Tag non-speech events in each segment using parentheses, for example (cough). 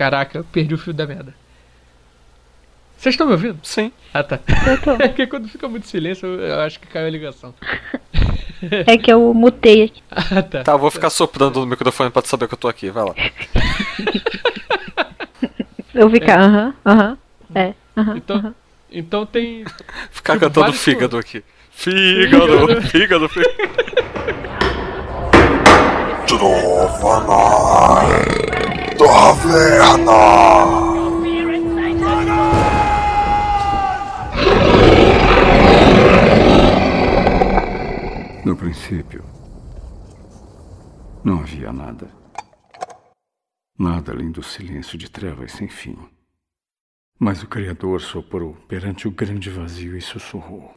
Caraca, eu perdi o fio da merda. Vocês estão me ouvindo? Sim. Ah, tá. Eu tô. (laughs) É que quando fica muito silêncio, eu acho que caiu a ligação. (laughs) É que eu mutei aqui. (laughs) Ah, tá. Tá, eu vou ficar soprando no microfone pra tu saber que eu tô aqui. Vai lá. Eu ficar, aham, aham. É, aham. Então, então tem. Ficar Tipo, cantando vários fígado aqui. Fígado, fígado, fígado. Trovanai Taverna. No princípio, não havia nada. Nada além do silêncio de trevas sem fim. Mas o Criador soprou perante o grande vazio e sussurrou.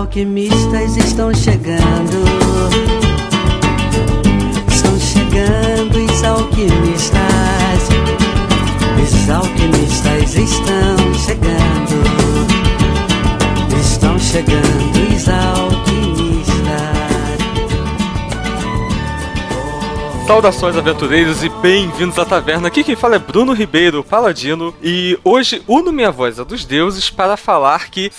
Alquimistas estão chegando. Estão chegando os alquimistas. Os alquimistas estão chegando. Estão chegando os alquimistas. Saudações aventureiros e bem-vindos à taverna. Aqui quem fala é Bruno Ribeiro, paladino, e hoje uno minha voz a dos deuses para falar que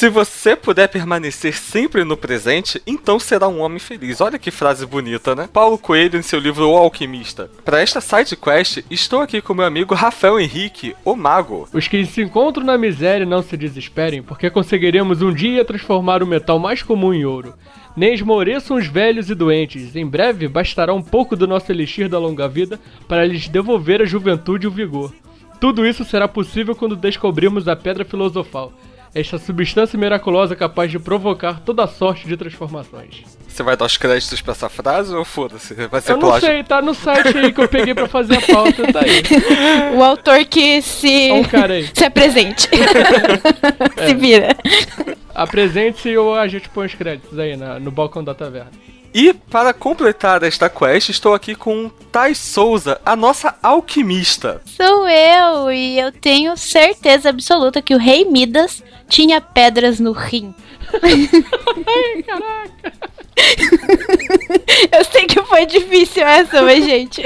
se você puder permanecer sempre no presente, então será um homem feliz. Olha que frase bonita, né? Paulo Coelho em seu livro O Alquimista. Para esta side quest, estou aqui com meu amigo Rafael Henrique, o Mago. Os que se encontram na miséria não se desesperem, porque conseguiremos um dia transformar o metal mais comum em ouro. Nem esmoreçam os velhos e doentes. Em breve bastará um pouco do nosso elixir da longa vida para lhes devolver a juventude e o vigor. Tudo isso será possível quando descobrirmos a pedra filosofal. Esta substância miraculosa capaz de provocar toda sorte de transformações. Você vai dar os créditos pra essa frase ou foda-se? Vai ser Eu não plágio? sei, tá no site aí que eu peguei pra fazer a pauta, tá aí. (laughs) O autor que se, um cara aí. se apresente. (laughs) se vira. Apresente-se ou a gente põe os créditos aí na- no balcão da taverna. E para completar esta quest, estou aqui com Thais Souza, a nossa alquimista. Sou eu e eu tenho certeza absoluta que o rei Midas tinha pedras no rim. Caraca! (laughs) Eu sei que foi difícil essa, mas gente.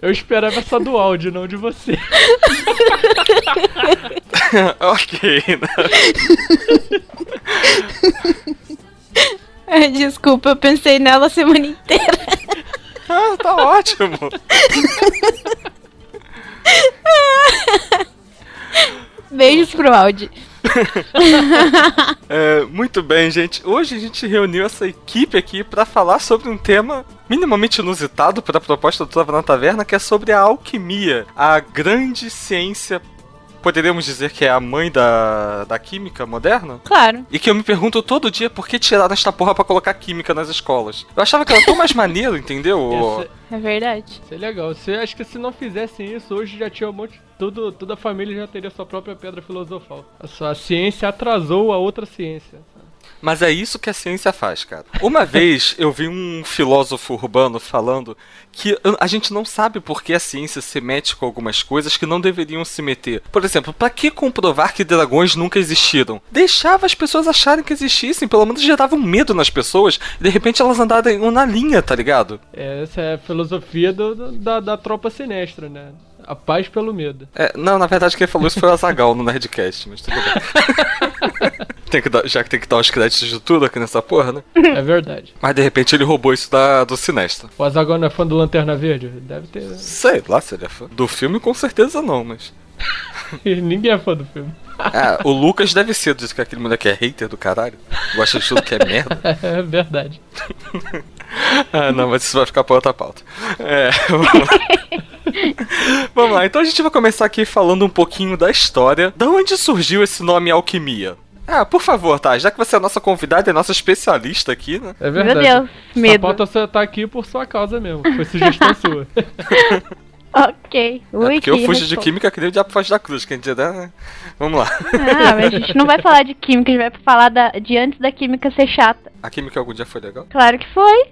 Eu esperava essa do áudio, não de você. (laughs) ok, né? Ai, Desculpa, eu pensei nela a semana inteira. Ah, tá ótimo. Beijos pro áudio. (laughs) É, muito bem, gente. Hoje a gente reuniu essa equipe aqui para falar sobre um tema minimamente inusitado para a proposta do Trava na Taverna, que é sobre a alquimia, a grande ciência. Poderíamos dizer que é a mãe da, da química moderna? Claro. E que eu me pergunto todo dia por que tiraram esta porra pra colocar química nas escolas. Eu achava que era tão mais (laughs) maneiro, entendeu? Esse, É verdade. isso é legal. Você acha que se não fizessem isso, hoje já tinha um monte. Tudo, toda a família já teria sua própria pedra filosofal. A sua ciência atrasou a outra ciência. Mas é isso que a ciência faz, cara. Uma (laughs) vez eu vi um filósofo urbano falando que a gente não sabe por que a ciência se mete com algumas coisas que não deveriam se meter. Por exemplo, pra que comprovar que dragões nunca existiram? Deixava as pessoas acharem que existissem, pelo menos gerava um medo nas pessoas, e de repente elas andaram na linha, tá ligado? Essa é a filosofia do- da, da tropa sinestra, né? A paz pelo medo. É, não, na verdade quem falou isso foi o Azagal no Nerdcast, mas tudo bem. (laughs) Tem que dar- já que tem que dar os créditos de tudo aqui nessa porra, né? É verdade. Mas de repente ele roubou isso da, do Sinestro. O Azaghal não é fã do Lanterna Verde? Deve ter. Sei lá se ele é fã. Do filme com certeza não, mas. (laughs) Ninguém é fã do filme. Ah, o Lucas deve ser, diz que aquele moleque é hater do caralho. Gosta de tudo que é merda. (laughs) É verdade. (laughs) Ah, não, mas isso vai ficar pra outra pauta. É, vamos lá. Vamos lá, então a gente vai começar aqui falando um pouquinho da história. Da onde surgiu esse nome alquimia? Ah, por favor, tá? Já que você é a nossa convidada e a nossa especialista aqui, né? É Meu verdade. Deus, Essa medo. só tá aqui por sua causa mesmo. Foi sugestão (laughs) sua. Ok. É Ui, porque eu que fujo de química que nem o diabo faz da cruz, quem dizer, né? Vamos lá. Ah, mas a gente não vai falar de química, a gente vai falar da, de antes da química ser chata. A química algum dia foi legal? Claro que foi.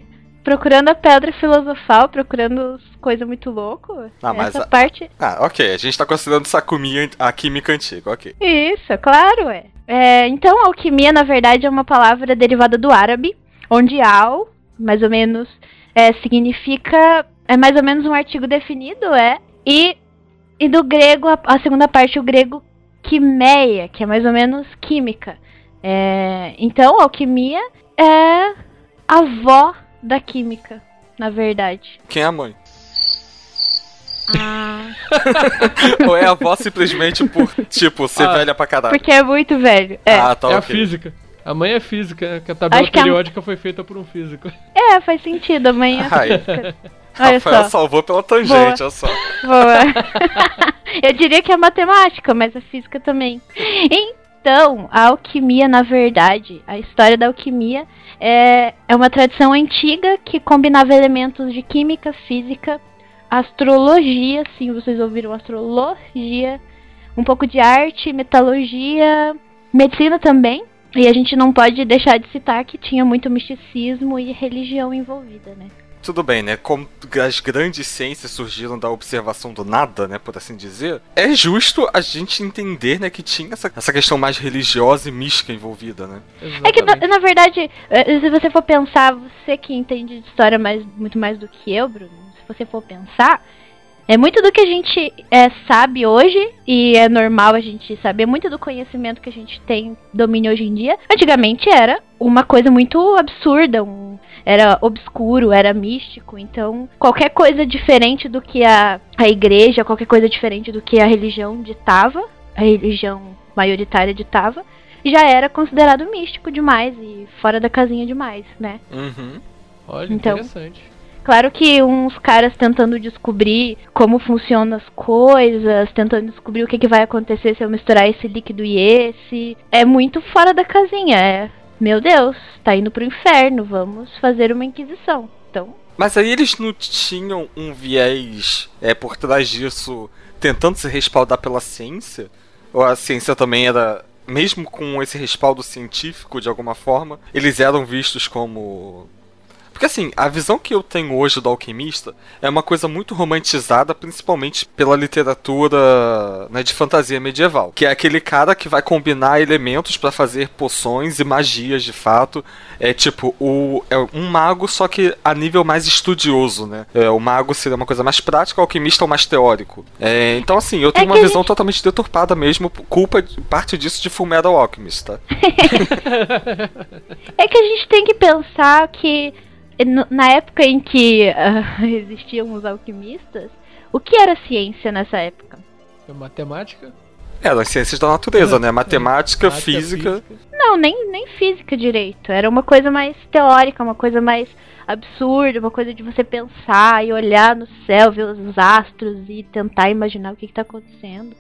Procurando a pedra filosofal, procurando coisa muito louco. Ah, mas Essa a- parte. Ah, ok. A gente tá considerando Sakumi a química antiga, ok. Isso, claro, é. É, Então, alquimia, na verdade, é uma palavra derivada do árabe, onde al, mais ou menos, é, significa. É mais ou menos um artigo definido, é. E, e do grego, a, a segunda parte, o grego quimeia, que é mais ou menos química. É, então, alquimia é a avó da química, na verdade. Quem é a mãe? Ah, (laughs) Ou é a avó simplesmente por, tipo, ser Ah, velha pra caralho? porque é muito velho. É, Ah, tá é a ok. física. A mãe é física, que a tabela Acho que a- periódica foi feita por um físico. é faz sentido, amanhã. Ai. (laughs) Olha Rafael só. salvou pela tangente, Boa. olha só. Boa. (laughs) Eu diria que é matemática, mas a física também. Então, a alquimia, na verdade, a história da alquimia é, é uma tradição antiga que combinava elementos de química, física, astrologia, sim, vocês ouviram astrologia, um pouco de arte, metalurgia, medicina também. E a gente não pode deixar de citar que tinha muito misticismo e religião envolvida, né? Tudo bem, né? Como as grandes ciências surgiram da observação do nada, né? Por assim dizer, é justo a gente entender, né? Que tinha essa, essa questão mais religiosa e mística envolvida, né? É que, na, Exatamente. na verdade, eh, se você for pensar, você que entende de história mais, muito mais do que eu, Bruno, se você for pensar, é muito do que a gente é, sabe hoje, e é normal a gente saber, muito do conhecimento que a gente tem, domínio hoje em dia, antigamente era uma coisa muito absurda, um- era obscuro, era místico, então qualquer coisa diferente do que a, a igreja, qualquer coisa diferente do que a religião ditava, a religião maioritária ditava, já era considerado místico demais e fora da casinha demais, né? Uhum. Olha, Então. interessante. Claro que uns caras tentando descobrir como funcionam as coisas, tentando descobrir o que, que vai acontecer se eu misturar esse líquido e esse, é muito fora da casinha. É, meu Deus, tá indo pro inferno, vamos fazer uma inquisição. Então, Mas aí eles não tinham um viés é, por trás disso, tentando se respaldar pela ciência? Ou a ciência também era, mesmo com esse respaldo científico de alguma forma, eles eram vistos como. Porque assim, a visão que eu tenho hoje do alquimista é uma coisa muito romantizada, principalmente pela literatura né, de fantasia medieval. Que é aquele cara que vai combinar elementos pra fazer poções e magias de fato. É tipo, o, é um mago, só que a nível mais estudioso, né? É, o mago seria uma coisa mais prática, o alquimista é o mais teórico. É, então, assim, eu tenho que uma visão totalmente deturpada mesmo, culpa, parte disso de Fullmetal Alchemist, tá? (laughs) é que a gente tem que pensar que na época em que ah, (laughs) existiam os alquimistas, o que era ciência nessa época? É matemática? É, as ciências da natureza, né? Matemática, Matemática, física. Não, nem, nem física direito. Era uma coisa mais teórica, uma coisa mais absurda, uma coisa de você pensar e olhar no céu, ver os astros e tentar imaginar o que está acontecendo.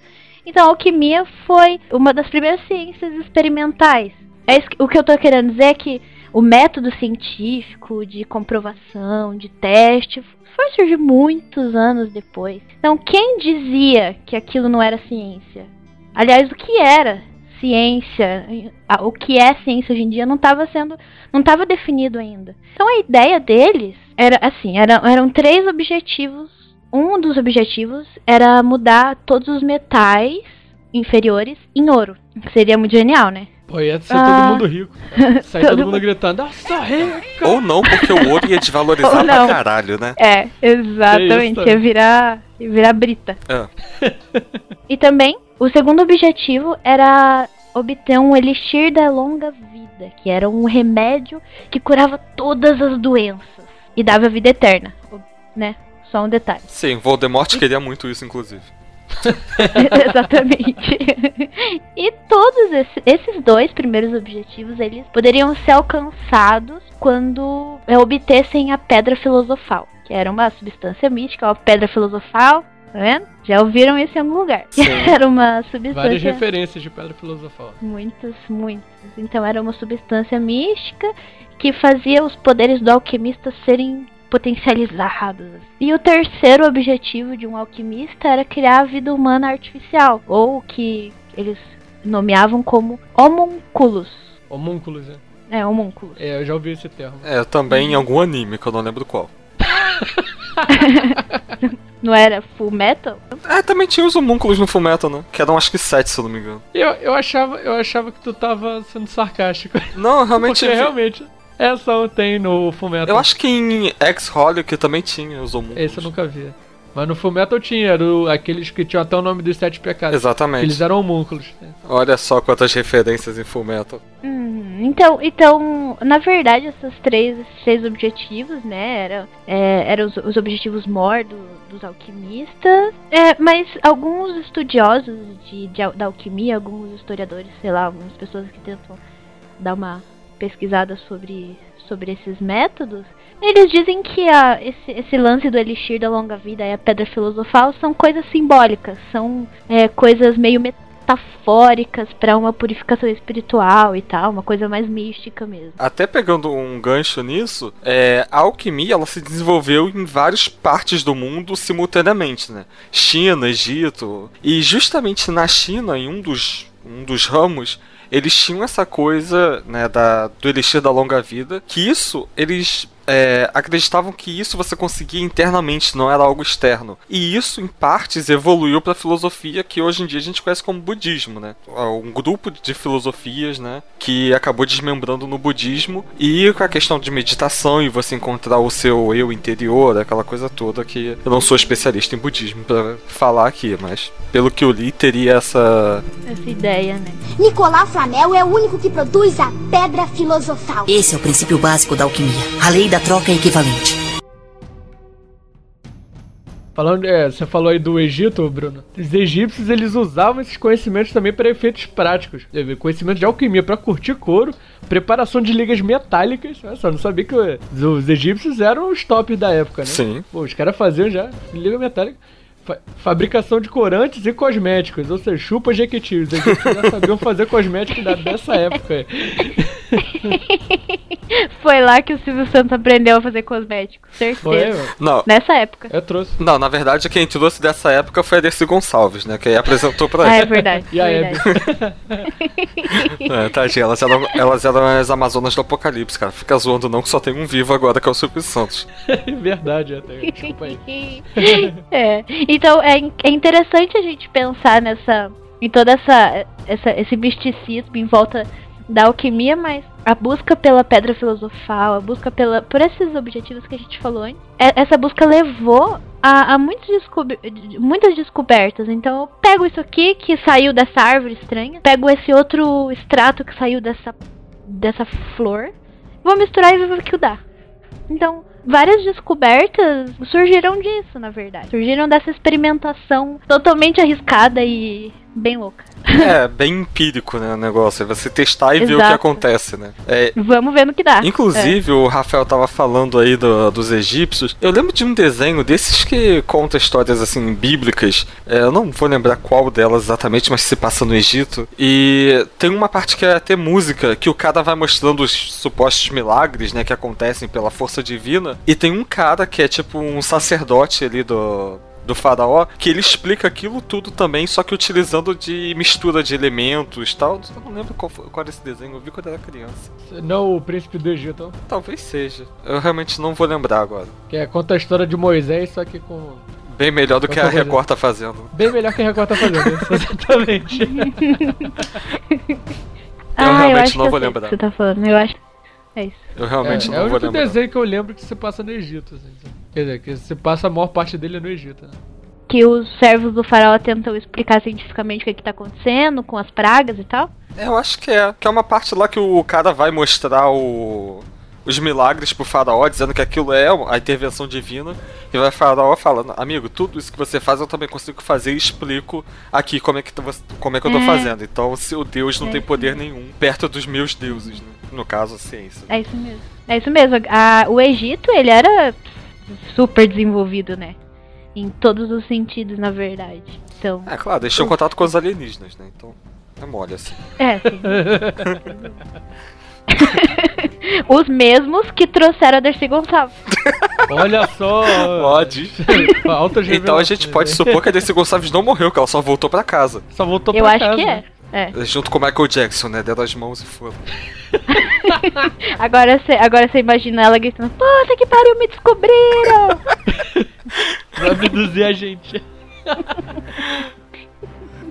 Então, a alquimia foi uma das primeiras ciências experimentais. É isso que- o que eu tô querendo dizer é que o método científico de comprovação, de teste, foi surgir muitos anos depois. Então, quem dizia que aquilo não era ciência? Aliás, o que era ciência, o que é ciência hoje em dia não estava sendo, não estava definido ainda. Então a ideia deles era assim, era- eram três objetivos. Um dos objetivos era mudar todos os metais inferiores em ouro. Seria muito genial, né? Pô, ia ser Ah. todo mundo rico. (laughs) Sair todo Todo mundo gritando, nossa, rica! Ou não, porque o ouro ia desvalorizar (laughs) pra caralho, né? É, exatamente. Ia virar, ia virar brita. É. (laughs) E também, o segundo objetivo era obter um elixir da longa vida, que era um remédio que curava todas as doenças e dava vida eterna, né? Só um detalhe. Sim, Voldemort queria muito isso, inclusive. (laughs) Exatamente. e todos esse- esses dois primeiros objetivos, eles poderiam ser alcançados quando obtessem a pedra filosofal, que era uma substância mística, uma pedra filosofal, tá vendo? Já ouviram isso em algum lugar. Sim. (laughs) era uma Várias substância referências de pedra filosofal. Muitas, muitas. Então era uma substância mística que fazia os poderes do alquimista serem potencializados. E o terceiro objetivo de um alquimista era criar a vida humana artificial, ou o que eles nomeavam como homúnculos. Homúnculos, né? É, homúnculos. É, eu já ouvi esse termo. É, também em algum anime, que eu não lembro qual. (laughs) Não era Full Metal? É, também tinha os homúnculos no Fullmetal, né? Que eram acho que sete, se eu não me engano. Eu, eu, achava, eu achava que tu tava sendo sarcástico. Não, realmente. Porque realmente, essa tem no Fullmetal. Eu acho que em X-Holic também tinha os homúnculos. Esse eu nunca vi. Mas no Fullmetal tinha, era o- aqueles que tinham até o nome dos sete pecados. Exatamente. Eles eram homúnculos. né? Olha só quantas referências em Fullmetal. Hum, então, então, na verdade, essas três, esses três objetivos, né, eram, é, eram os, os objetivos mor do- dos alquimistas, é, mas alguns estudiosos de, de da alquimia, alguns historiadores, sei lá, algumas pessoas que tentam dar uma pesquisada sobre, sobre esses métodos, eles dizem que a, esse, esse lance do elixir da longa vida e a pedra filosofal são coisas simbólicas, são é, coisas meio metafóricas para uma purificação espiritual e tal, uma coisa mais mística mesmo. Até pegando um gancho nisso, é, a alquimia ela se desenvolveu em várias partes do mundo simultaneamente, né? China, Egito. E justamente na China, em um dos, um dos ramos, eles tinham essa coisa né, da, do elixir da longa vida, que isso eles é, acreditavam que isso você conseguia internamente, não era algo externo. E isso, em partes, evoluiu para a filosofia que hoje em dia a gente conhece como budismo, né? Um grupo de filosofias, né? Que acabou desmembrando no budismo e com a questão de meditação e você encontrar o seu eu interior, aquela coisa toda que eu não sou especialista em budismo para falar aqui, mas pelo que eu li teria essa Essa ideia, né? Nicolau Flamel é o único que produz a pedra filosofal. Esse é o princípio básico da alquimia, a lei da troca equivalente. Falando, é, você falou aí do Egito, Bruno. Os egípcios eles usavam esses conhecimentos também para efeitos práticos. Conhecimento de alquimia para curtir couro, preparação de ligas metálicas. Olha só, não sabia que os, os egípcios eram os tops da época, né? Sim. Pô, os caras faziam já liga metálica. Fa- fabricação de corantes e cosméticos, ou seja, chupa jequiti. Os egípcios já sabiam fazer cosméticos da- dessa época. (laughs) (laughs) Foi lá que o Silvio Santos aprendeu a fazer cosméticos, certeza. Foi. Não, Nessa época. Eu trouxe. não, na verdade quem trouxe dessa época foi a Dercy Gonçalves, né? Que aí apresentou pra Ah, ele. é verdade. E a verdade. (laughs) É, tadinha, elas eram, elas eram as Amazonas do Apocalipse, cara. Fica zoando não que só tem um vivo agora, que é o Silvio Santos. (laughs) Verdade, até. Desculpa aí. é. Então é, é interessante a gente pensar nessa. em toda essa, essa esse misticismo em volta da alquimia, mas a busca pela pedra filosofal, a busca pela, por esses objetivos que a gente falou antes, é- essa busca levou a, a descobe- muitas descobertas. Então eu pego isso aqui que saiu dessa árvore estranha, pego esse outro extrato que saiu dessa, dessa flor, vou misturar e ver o que dá. Então, várias descobertas surgiram disso, na verdade. Surgiram dessa experimentação totalmente arriscada e bem louca. É, bem empírico, né, o negócio. É você testar e ver o que Exato. acontece, né? É, Vamos ver no que dá. Inclusive, o Rafael tava falando aí do- dos egípcios. Eu lembro de um desenho desses que conta histórias assim bíblicas. É, eu não vou lembrar qual delas exatamente, mas se passa no Egito. E tem uma parte que é até música, que o cara vai mostrando os supostos milagres, né, que acontecem pela força divina. E tem um cara que é tipo um sacerdote ali do do faraó, que ele explica aquilo tudo também, só que utilizando de mistura de elementos e tal. Eu não lembro qual, foi, qual era esse desenho, eu vi quando era criança. Não o príncipe do Egito, Talvez seja. Eu realmente não vou lembrar agora. que é, conta a história de Moisés, só que com. Bem melhor do que a. Record tá fazendo. Bem melhor que a Record tá fazendo, (laughs) exatamente. (laughs) ah, eu realmente acho não que vou eu lembrar. que você tá falando. Eu acho. É isso. Eu realmente é, não é o vou único lembrar. desenho que eu lembro que se passa no Egito. Assim, quer dizer, que se passa a maior parte dele no Egito. Né? Que os servos do faraó tentam explicar cientificamente o que, que tá acontecendo com as pragas e tal. É, eu acho que é. Que é uma parte lá que o cara vai mostrar o... os milagres pro faraó, dizendo que aquilo é a intervenção divina. E vai o faraó falando, amigo, tudo isso que você faz eu também consigo fazer e explico aqui como é que, tu- como é que eu tô É. fazendo. Então, se o Deus não É tem poder nenhum perto dos meus deuses, né? No caso, a ciência. É isso mesmo. É isso mesmo. A- o Egito, ele era super desenvolvido, né? Em todos os sentidos, na verdade. Então. É claro, deixou contato com os alienígenas, né? Então, é mole assim. É, sim. (laughs) Os mesmos que trouxeram a Dercy Gonçalves. Olha só! Pode. Então a gente pode né? supor que a Dercy Gonçalves não morreu, que ela só voltou pra casa. Só voltou Eu pra acho casa. que é. É. Junto com o Michael Jackson, né? Deram as mãos e foram. (laughs) Agora você agora você imagina ela gritando: Puta que pariu, me descobriram! (laughs) Pra abduzir a gente.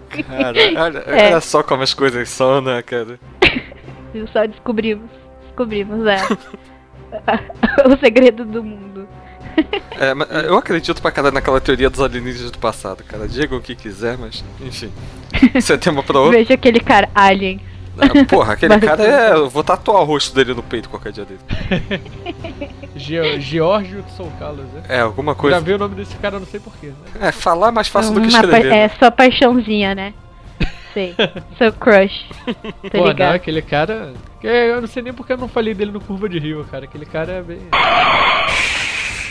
Cara, olha, (laughs) É. olha só como as coisas são, né, cara? Só descobrimos. Descobrimos, é. o segredo do mundo. É, mas eu acredito pra caralho naquela teoria dos alienígenas do passado, cara. Diga o que quiser, mas enfim. (laughs) Isso é tema pra outro. Veja aquele cara, Alien. Ah, Porra, aquele Mas- cara é. Eu vou tatuar o rosto dele no peito qualquer dia dele. Ge Georgio São Carlos, né? É, alguma Já coisa. vi o nome desse cara, não sei porquê. Né? É, falar é mais fácil do que Uma pa- escrever. é né? sua paixãozinha, né? Sei. (laughs) Seu crush. Tô Pô, não, ligado. aquele cara. que Eu não sei nem porque eu não falei dele no Curva de Rio, cara. Aquele cara é bem. (laughs)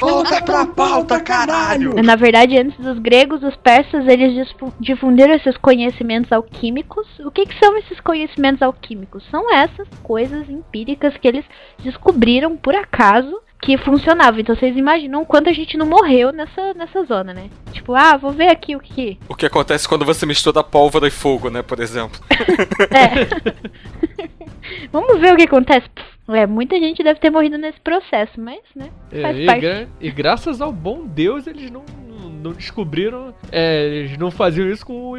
Volta pra pauta, caralho! Na verdade, antes dos gregos, os persas, eles difundiram esses conhecimentos alquímicos. O que, que são esses conhecimentos alquímicos? São essas coisas empíricas que eles descobriram por acaso que funcionavam. Então vocês imaginam quanto a gente não morreu nessa, nessa zona, né? Tipo, ah, vou ver aqui o que. O que acontece quando você mistura pólvora e fogo, né, por exemplo. (laughs) É. (laughs) (laughs) Vamos ver o que acontece. Pff, É, muita gente deve ter morrido nesse processo, mas, né? É, Faz e, parte. gra- e graças ao bom Deus eles não, não descobriram. é, eles não faziam isso com,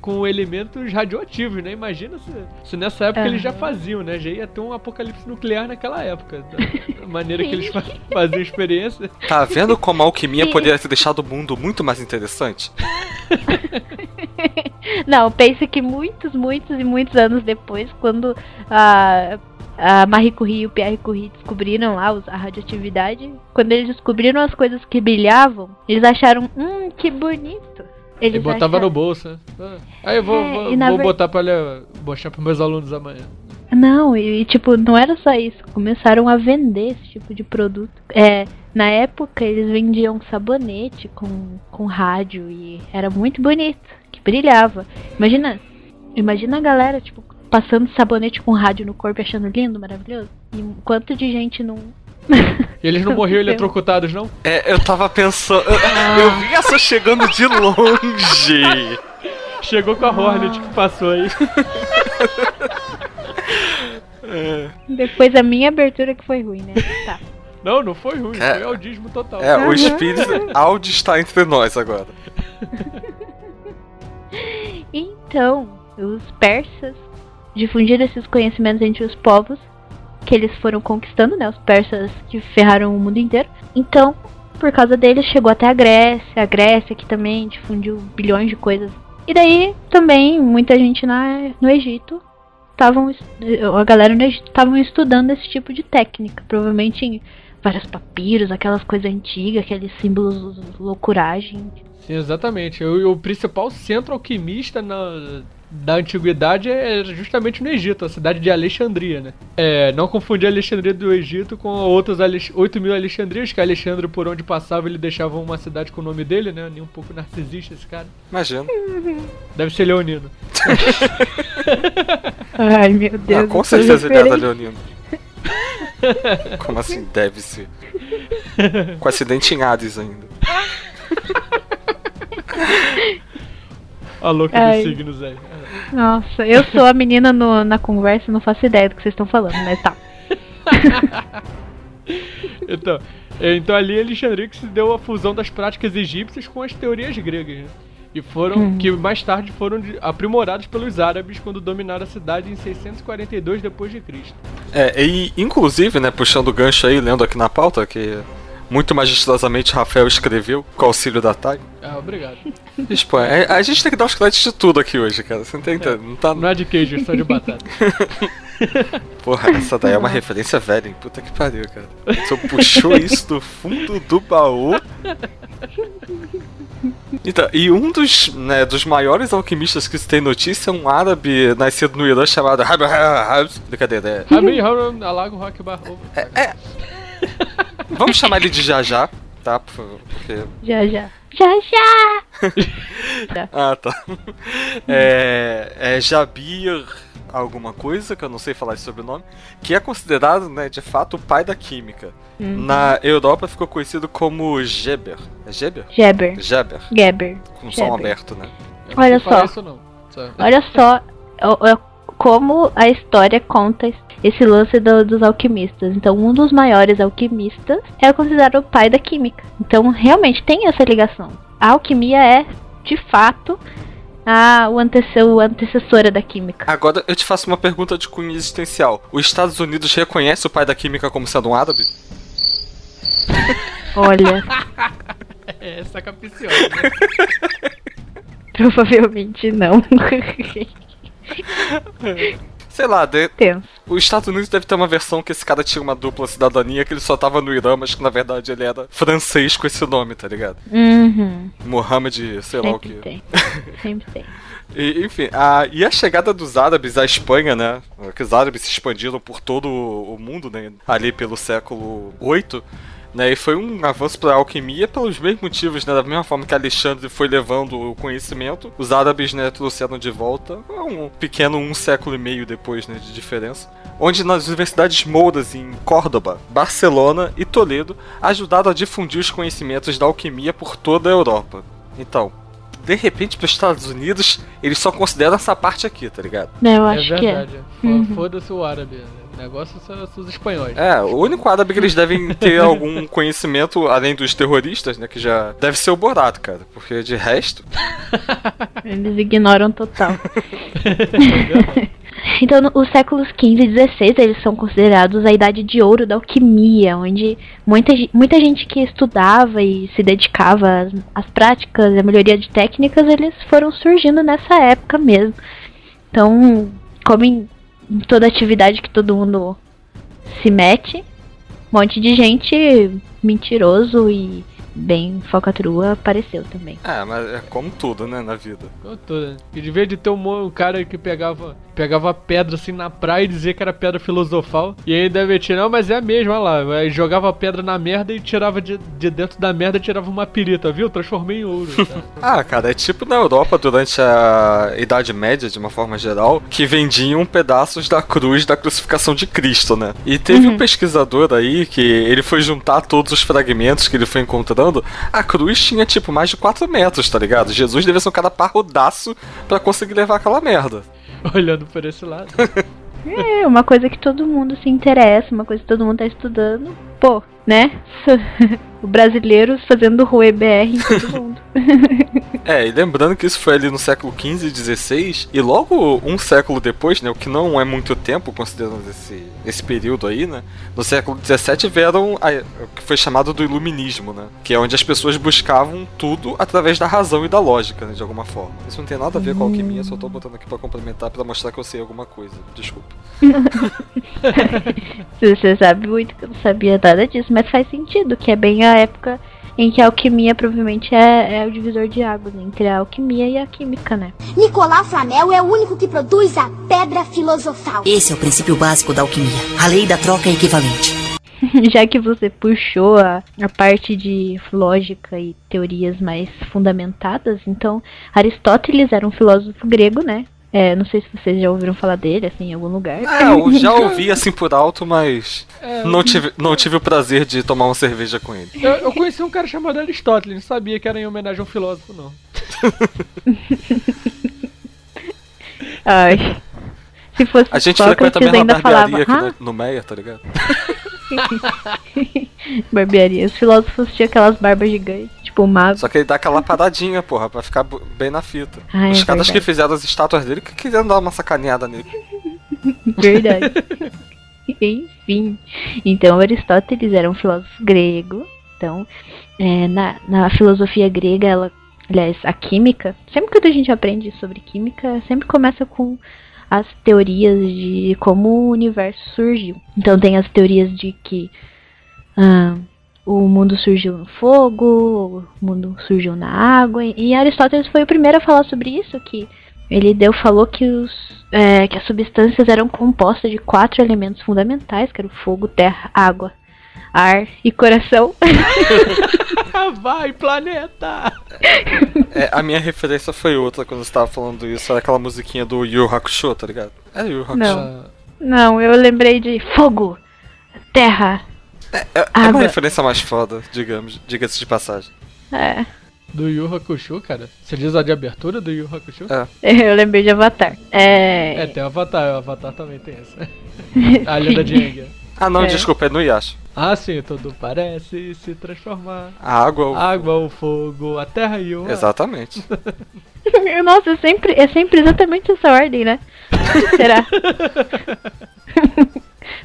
com elementos radioativos, né? Imagina se, se nessa época eles já faziam, né? Já ia ter um apocalipse nuclear naquela época. Da, da maneira que eles fa faziam experiência. Tá vendo como a alquimia Sim. poderia ter deixado o mundo muito mais interessante? (laughs) Não, pense que muitos, muitos e muitos anos depois, quando a, a Marie Curie e o Pierre Curie descobriram lá a radioatividade, quando eles descobriram as coisas que brilhavam, eles acharam, hum, que bonito. Ele Eles botava acharam- no bolso, né? Ah, Aí eu vou, É, vou, e vou ver- botar le- mostrar pros meus alunos amanhã. Não, e, e, tipo, não era só isso. Começaram a vender esse tipo de produto. É, na época eles vendiam sabonete com, com rádio e era muito bonito, que brilhava. Imagina, imagina a galera, tipo, passando sabonete com rádio no corpo e achando lindo, maravilhoso. E um quanto de gente não. E eles não (laughs) morriam Meu. eletrocutados, não? É, eu tava pensando. Eu, eu vi essa chegando de longe. Chegou com a Hornet que passou aí. (laughs) Depois a minha abertura que foi ruim, né? Tá. Não, não foi ruim, É. foi audismo total. É, o espírito Audi está entre nós agora. (laughs) Então, os persas difundiram esses conhecimentos entre os povos que eles foram conquistando, né? Os persas que ferraram o mundo inteiro. Então, por causa deles, chegou até a Grécia. A Grécia que também difundiu bilhões de coisas. E daí, também, muita gente na, no Egito estavam... A galera no Egito estavam estudando esse tipo de técnica. Provavelmente vários papiros, aquelas coisas antigas, aqueles símbolos loucuragem. Sim, exatamente. O, o principal centro alquimista na, da antiguidade é justamente no Egito, a cidade de Alexandria, né? É, não confundir a Alexandria do Egito com outras Alex 8 mil Alexandrias, que Alexandre, por onde passava, ele deixava uma cidade com o nome dele, né? Nem um pouco narcisista esse cara. Imagina. Deve ser leonino. (laughs) Ai, meu Deus. Ah, com certeza ele referência. Leonino. (laughs) Como assim deve ser? Com acidente em Hades ainda. A louca Ai. dos signos aí. Nossa, eu sou a menina no- na conversa e não faço ideia do que vocês estão falando, mas tá. (laughs) Então, é, então ali Alexandria que se deu a fusão das práticas egípcias com as teorias gregas, né? E foram, Hum. que mais tarde foram aprimorados pelos árabes quando dominaram a cidade em 642 depois de Cristo. É, e inclusive, né, puxando o gancho aí, lendo aqui na pauta, que muito magistrosamente Rafael escreveu com o auxílio da TAG. Ah, obrigado. (laughs) Tipo, é, a gente tem que dar os créditos de tudo aqui hoje, cara. Você não tem não tá. Não é de queijo, é só de batata. (laughs) Porra, essa daí é uma referência velha, hein? Puta que pariu, cara. Você puxou isso do fundo do baú. (laughs) Então, e um dos, né, dos maiores alquimistas que se tem notícia é um árabe nascido no Irã chamado Hab- Hab- Brincadeira, é. Alago Rock Bar. Vamos chamar ele de Jajá, tá? Porque Já, já. Já, já! Ah, tá. É, é Jabir alguma coisa, que eu não sei falar esse sobrenome, que é considerado, né, de fato, o pai da química. Uhum. Na Europa ficou conhecido como Geber. É Geber? Geber. Geber. Geber. Com som Geber. aberto, né? Olha só. Isso Olha só como a história conta esse lance do- dos alquimistas. Então, um dos maiores alquimistas é considerado o pai da química. Então, realmente tem essa ligação. A alquimia é, de fato, a o antece- o antecessora da química. Agora eu te faço uma pergunta de cunho existencial. Os Estados Unidos reconhece o pai da química como sendo um árabe? (laughs) Olha, É, essa capiciosa. né? (laughs) provavelmente não. (laughs) Sei lá, de- os Estados Unidos deve ter uma versão que esse cara tinha uma dupla cidadania, que ele só tava no Irã, mas que na verdade ele era francês com esse nome, tá ligado? Uhum. Mohammed, sei lá o Sempre que. tem. (laughs) Sempre tem. E, enfim, a, e a chegada dos árabes à Espanha, né? Que os árabes se expandiram por todo o mundo, né? Ali pelo século VIII. Né, e foi um avanço para a alquimia pelos mesmos motivos, né, da mesma forma que Alexandre foi levando o conhecimento, os árabes né, trouxeram de volta um pequeno um século e meio depois né, de diferença, onde nas universidades mouras em Córdoba, Barcelona e Toledo ajudaram a difundir os conhecimentos da alquimia por toda a Europa. Então, de repente, para os Estados Unidos, eles só consideram essa parte aqui, tá ligado? Não, eu É acho que é. verdade. Fo- Uhum. Foda-se o árabe. O negócio são, são os espanhóis. É, o único árabe que eles devem ter (laughs) algum conhecimento, além dos terroristas, né? Que já deve ser o Borat, cara. Porque de resto. (laughs) Eles ignoram total. (laughs) então, os séculos XV e XVI, eles são considerados a idade de ouro da alquimia, onde muita, muita gente que estudava e se dedicava às, às práticas e à melhoria de técnicas, eles foram surgindo nessa época mesmo. Então, como em toda atividade que todo mundo se mete, um monte de gente mentiroso e bem falcatrua apareceu também. É, mas é como tudo, né, na vida. Ficou tudo, né? E devia de ter um, mo- um cara que pegava, pegava pedra assim na praia e dizia que era pedra filosofal. E aí deve tirar, não, mas é a mesma olha lá. Aí jogava a pedra na merda e tirava de, de dentro da merda tirava uma pirita, viu? Transformei em ouro. (laughs) tá? Ah, cara, é tipo na Europa durante a Idade Média, de uma forma geral, que vendiam pedaços da cruz da crucificação de Cristo, né? E teve um pesquisador aí que ele foi juntar todos os fragmentos que ele foi encontrando. A cruz tinha tipo mais de 4 metros, tá ligado? Jesus devia ser um cara parrudaço pra conseguir levar aquela merda. (laughs) Olhando por esse lado. É, uma coisa que todo mundo se interessa, uma coisa que todo mundo tá estudando. Pô, né? (laughs) o brasileiro fazendo Rue BR em todo mundo. (laughs) É, e lembrando que isso foi ali no século XV e XVI, e logo um século depois, né, o que não é muito tempo, considerando esse, esse período aí, né, no século XVII vieram a- o que foi chamado do iluminismo, né, que é onde as pessoas buscavam tudo através da razão e da lógica, né, de alguma forma. Isso não tem nada a ver com a alquimia, só tô botando aqui pra complementar, pra mostrar que eu sei alguma coisa. Desculpa. (laughs) Você sabe muito que eu não sabia nada disso, mas faz sentido, que é bem a época em que a alquimia provavelmente é, é o divisor de águas entre a alquimia e a química, né? Nicolau Flamel é o único que produz a pedra filosofal. Esse é o princípio básico da alquimia, a lei da troca equivalente. (laughs) Já que você puxou a, a parte de lógica e teorias mais fundamentadas, então Aristóteles era um filósofo grego, né? É, não sei se vocês já ouviram falar dele, assim, em algum lugar. Ah, eu (laughs) já ouvi assim por alto, mas É, não tive, não tive o prazer de tomar uma cerveja com ele. Eu, eu conheci um cara chamado Aristóteles, não sabia que era em homenagem a um filósofo, não. (laughs) Ai. Se fosse A gente Sócrates, frequenta a mesma ainda barbearia falava, aqui no, no Meia, tá ligado? (laughs) "Ah, (laughs) barbearia. Os filósofos tinham aquelas barbas gigantes, tipo mago. Só que ele dá aquela paradinha, porra, pra ficar bem na fita. Ah, é Os caras verdade. que fizeram as estátuas dele que queriam dar uma sacaneada nele. (laughs) Verdade. Enfim. Então, Aristóteles era um filósofo grego. Então, é, na, na filosofia grega, ela. Aliás, a química. Sempre que a gente aprende sobre química, sempre começa com as teorias de como o universo surgiu. Então, tem as teorias de que. ah, o mundo surgiu no fogo, o mundo surgiu na água, e Aristóteles foi o primeiro a falar sobre isso, que ele deu, falou que, os, é, que as substâncias eram compostas de quatro elementos fundamentais, que eram fogo, terra, água, ar e coração. (laughs) Vai, planeta! É, a minha referência foi outra quando você tava falando isso, era aquela musiquinha do Yu Hakusho, tá ligado? É Yu Hakusho. Não. Não, eu lembrei de fogo, terra, É, é Água. uma referência mais foda, digamos, diga-se de passagem. é. Do Yu Hakusho, cara? Você diz a de abertura do Yu Hakusho? É. (laughs) Eu lembrei de Avatar. É. É, tem o Avatar, o Avatar também tem essa. (laughs) a lenda de Aang. Ah, não, É. desculpa, é no Yasha. Ah, sim, tudo parece se transformar. A água. o- Água, o fogo, a terra e o ar. Exatamente. (laughs) Nossa, é sempre, é sempre exatamente essa ordem, né? (laughs) Será? (laughs)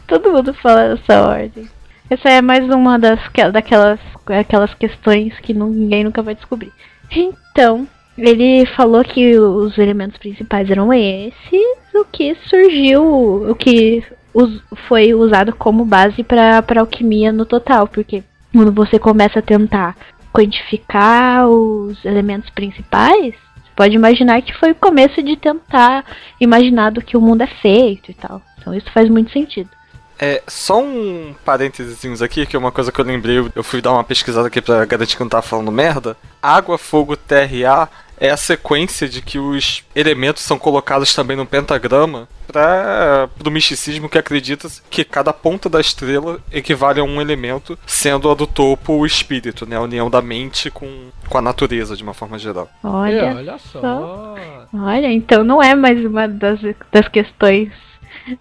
Todo mundo fala essa ordem. Essa é mais uma das que- daquelas aquelas questões que ninguém nunca vai descobrir. Então, ele falou que os elementos principais eram esses, o que surgiu, o que us- foi usado como base para alquimia no total, porque quando você começa a tentar quantificar os elementos principais, você pode imaginar que foi o começo de tentar imaginar do que o mundo é feito e tal. Então isso faz muito sentido. É, só um parênteses aqui, que é uma coisa que eu lembrei, eu fui dar uma pesquisada aqui pra garantir que eu não tava falando merda. Água, fogo, terra e ar é a sequência de que os elementos são colocados também no pentagrama para pro misticismo que acredita que cada ponta da estrela equivale a um elemento, sendo a do topo o espírito, né? A união da mente com, com a natureza, de uma forma geral. Olha, É, olha só. olha, então não é mais uma das, das questões.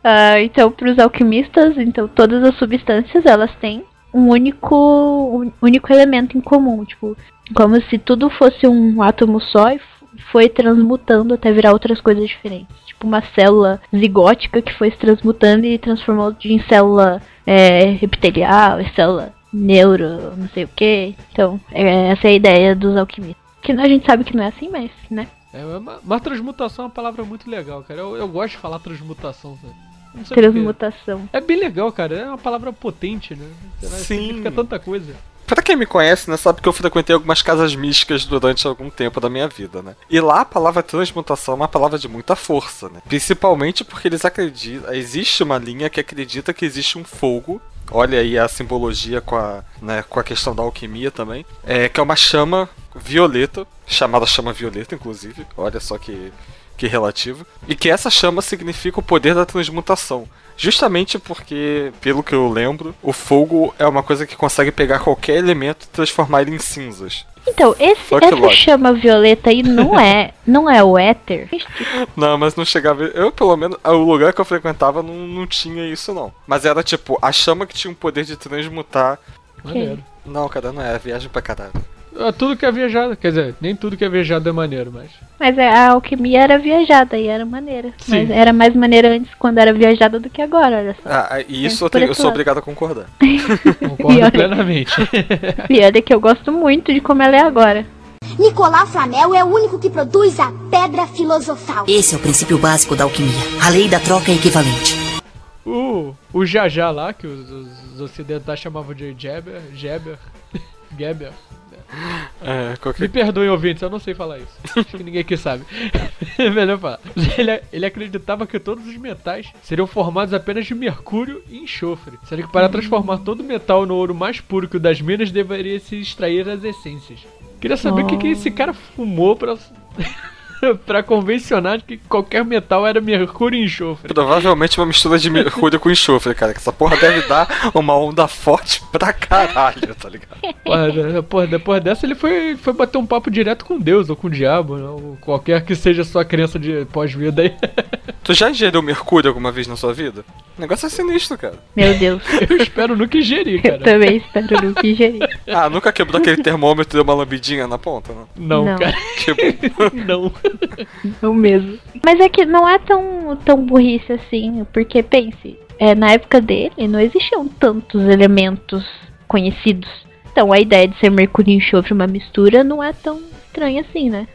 Ah, então, para os alquimistas, então todas as substâncias elas têm um único, um único elemento em comum, tipo, como se tudo fosse um átomo só e foi transmutando até virar outras coisas diferentes. Tipo uma célula zigótica que foi se transmutando e transformou em célula é, epitelial, célula neuro, não sei o que. Então, é, essa é a ideia dos alquimistas. Que a gente sabe que não é assim, mas, né? É, mas, mas transmutação é uma palavra muito legal, cara. Eu, eu gosto de falar transmutação, velho. Transmutação. É bem legal, cara. É uma palavra potente, né? Sei lá, Sim. Significa tanta coisa. Pra quem me conhece, né, sabe que eu frequentei algumas casas místicas durante algum tempo da minha vida, né? E lá a palavra transmutação é uma palavra de muita força, né? Principalmente porque eles acreditam. Existe uma linha que acredita que existe um fogo. Olha aí a simbologia com a, né, com a questão da alquimia também. É, que é uma chama violeta, chamada chama violeta, inclusive. Olha só que, que relativo. E que essa chama significa o poder da transmutação. Justamente porque, pelo que eu lembro, o fogo é uma coisa que consegue pegar qualquer elemento e transformar ele em cinzas. Então, esse, essa lógico. chama violeta aí não é, (laughs) não é o éter. Não, mas não chegava. Eu, pelo menos, o lugar que eu frequentava não, não tinha isso, não. Mas era tipo, a chama que tinha o poder de transmutar. Maneiro. Não, cara, não é. Viagem pra caralho. É tudo que é viajado. Quer dizer, nem tudo que é viajado é maneiro, mas. Mas é, a alquimia era viajada e era maneira. Sim. Mas era mais maneira antes quando era viajada do que agora, olha só. Ah, e isso É, eu, tenho- eu sou obrigado a concordar. (laughs) Concordo E olha- plenamente. (laughs) E olha que eu gosto muito de como ela é agora. Nicolau Flamel é o único que produz a pedra filosofal. Esse é o princípio básico da alquimia. A lei da troca é equivalente. o, o Jajá lá, que os, os ocidentais chamavam de Jeber, Jeber, (laughs) Geber. (laughs) É, Me qualquer... perdoem, ouvintes, eu não sei falar isso. Acho que ninguém aqui sabe. É (laughs) melhor falar. Ele, ele acreditava que todos os metais seriam formados apenas de mercúrio e enxofre. Sendo que para transformar todo metal no ouro mais puro que o das minas, deveria se extrair as essências. Queria saber o que, que esse cara fumou pra, (laughs) pra convencionar de que qualquer metal era mercúrio e enxofre. Provavelmente uma mistura de mercúrio com enxofre, cara. Que essa porra deve dar uma onda forte pra caralho, tá ligado? Porra, depois, depois dessa ele foi, foi bater um papo direto com Deus ou com o diabo, né? ou qualquer que seja a sua crença de pós-vida aí. (laughs) Tu já ingeriu mercúrio alguma vez na sua vida? O negócio é sinistro, cara. Meu Deus. Eu espero nunca ingerir, Eu cara. também espero nunca ingerir. Ah, nunca quebrou aquele termômetro e deu uma lambidinha na ponta, não? Não, Não. cara. (laughs) Não. Não mesmo. Mas é que não é tão, tão burrice assim, porque pense, é, na época dele não existiam tantos elementos conhecidos. Então a ideia de ser mercúrio e enxofre uma mistura não é tão estranha assim, né?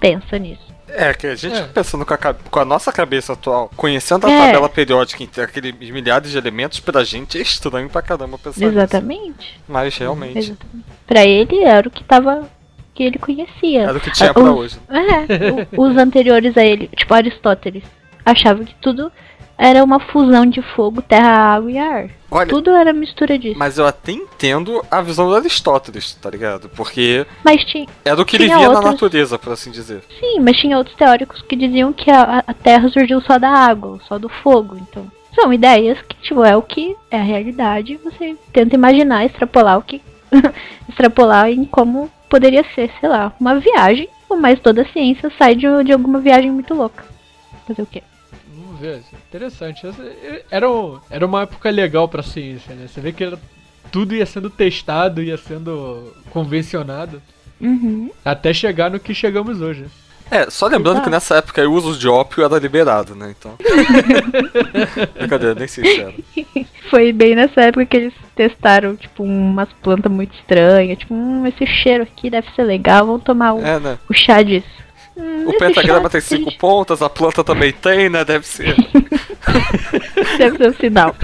Pensa nisso. É, que a gente É. pensando com a, com a nossa cabeça atual, conhecendo a É. tabela periódica entre aqueles milhares de elementos, pra gente é estranho pra caramba pensar nisso. Exatamente. Mas realmente, Exatamente. Pra ele era o que tava. que ele conhecia. era o que tinha Ah, pra os- hoje. É, os anteriores a ele, tipo Aristóteles, achavam que tudo era uma fusão de fogo, terra, água e ar. Olha, Tudo era mistura disso. mas eu até entendo a visão do Aristóteles, tá ligado? Porque Mas tinha, é do que ele via na outros- natureza, por assim dizer. sim, mas tinha outros teóricos que diziam que a, a Terra surgiu só da água, só do fogo. Então, são ideias que, tipo, é o que é a realidade. Você tenta imaginar, extrapolar o que. (laughs) extrapolar em como poderia ser, sei lá, uma viagem, mas toda a ciência sai de, de alguma viagem muito louca. Fazer o quê? Assim, interessante. Essa- Era, um- era uma época legal pra ciência, né? Você vê que era, tudo ia sendo testado, ia sendo convencionado, Uhum. até chegar no que chegamos hoje. É, só lembrando Exato. que nessa época o uso de ópio era liberado, né? Então. (laughs) Brincadeira, nem sei se era. (laughs) Foi bem nessa época que eles testaram, tipo, umas plantas muito estranhas. Tipo, hum, esse cheiro aqui deve ser legal, vamos tomar o, É, né? o chá disso. Hum, O pentagrama chá tem cinco pontas, a planta também tem, né? Deve ser. (laughs) Deve ser um sinal.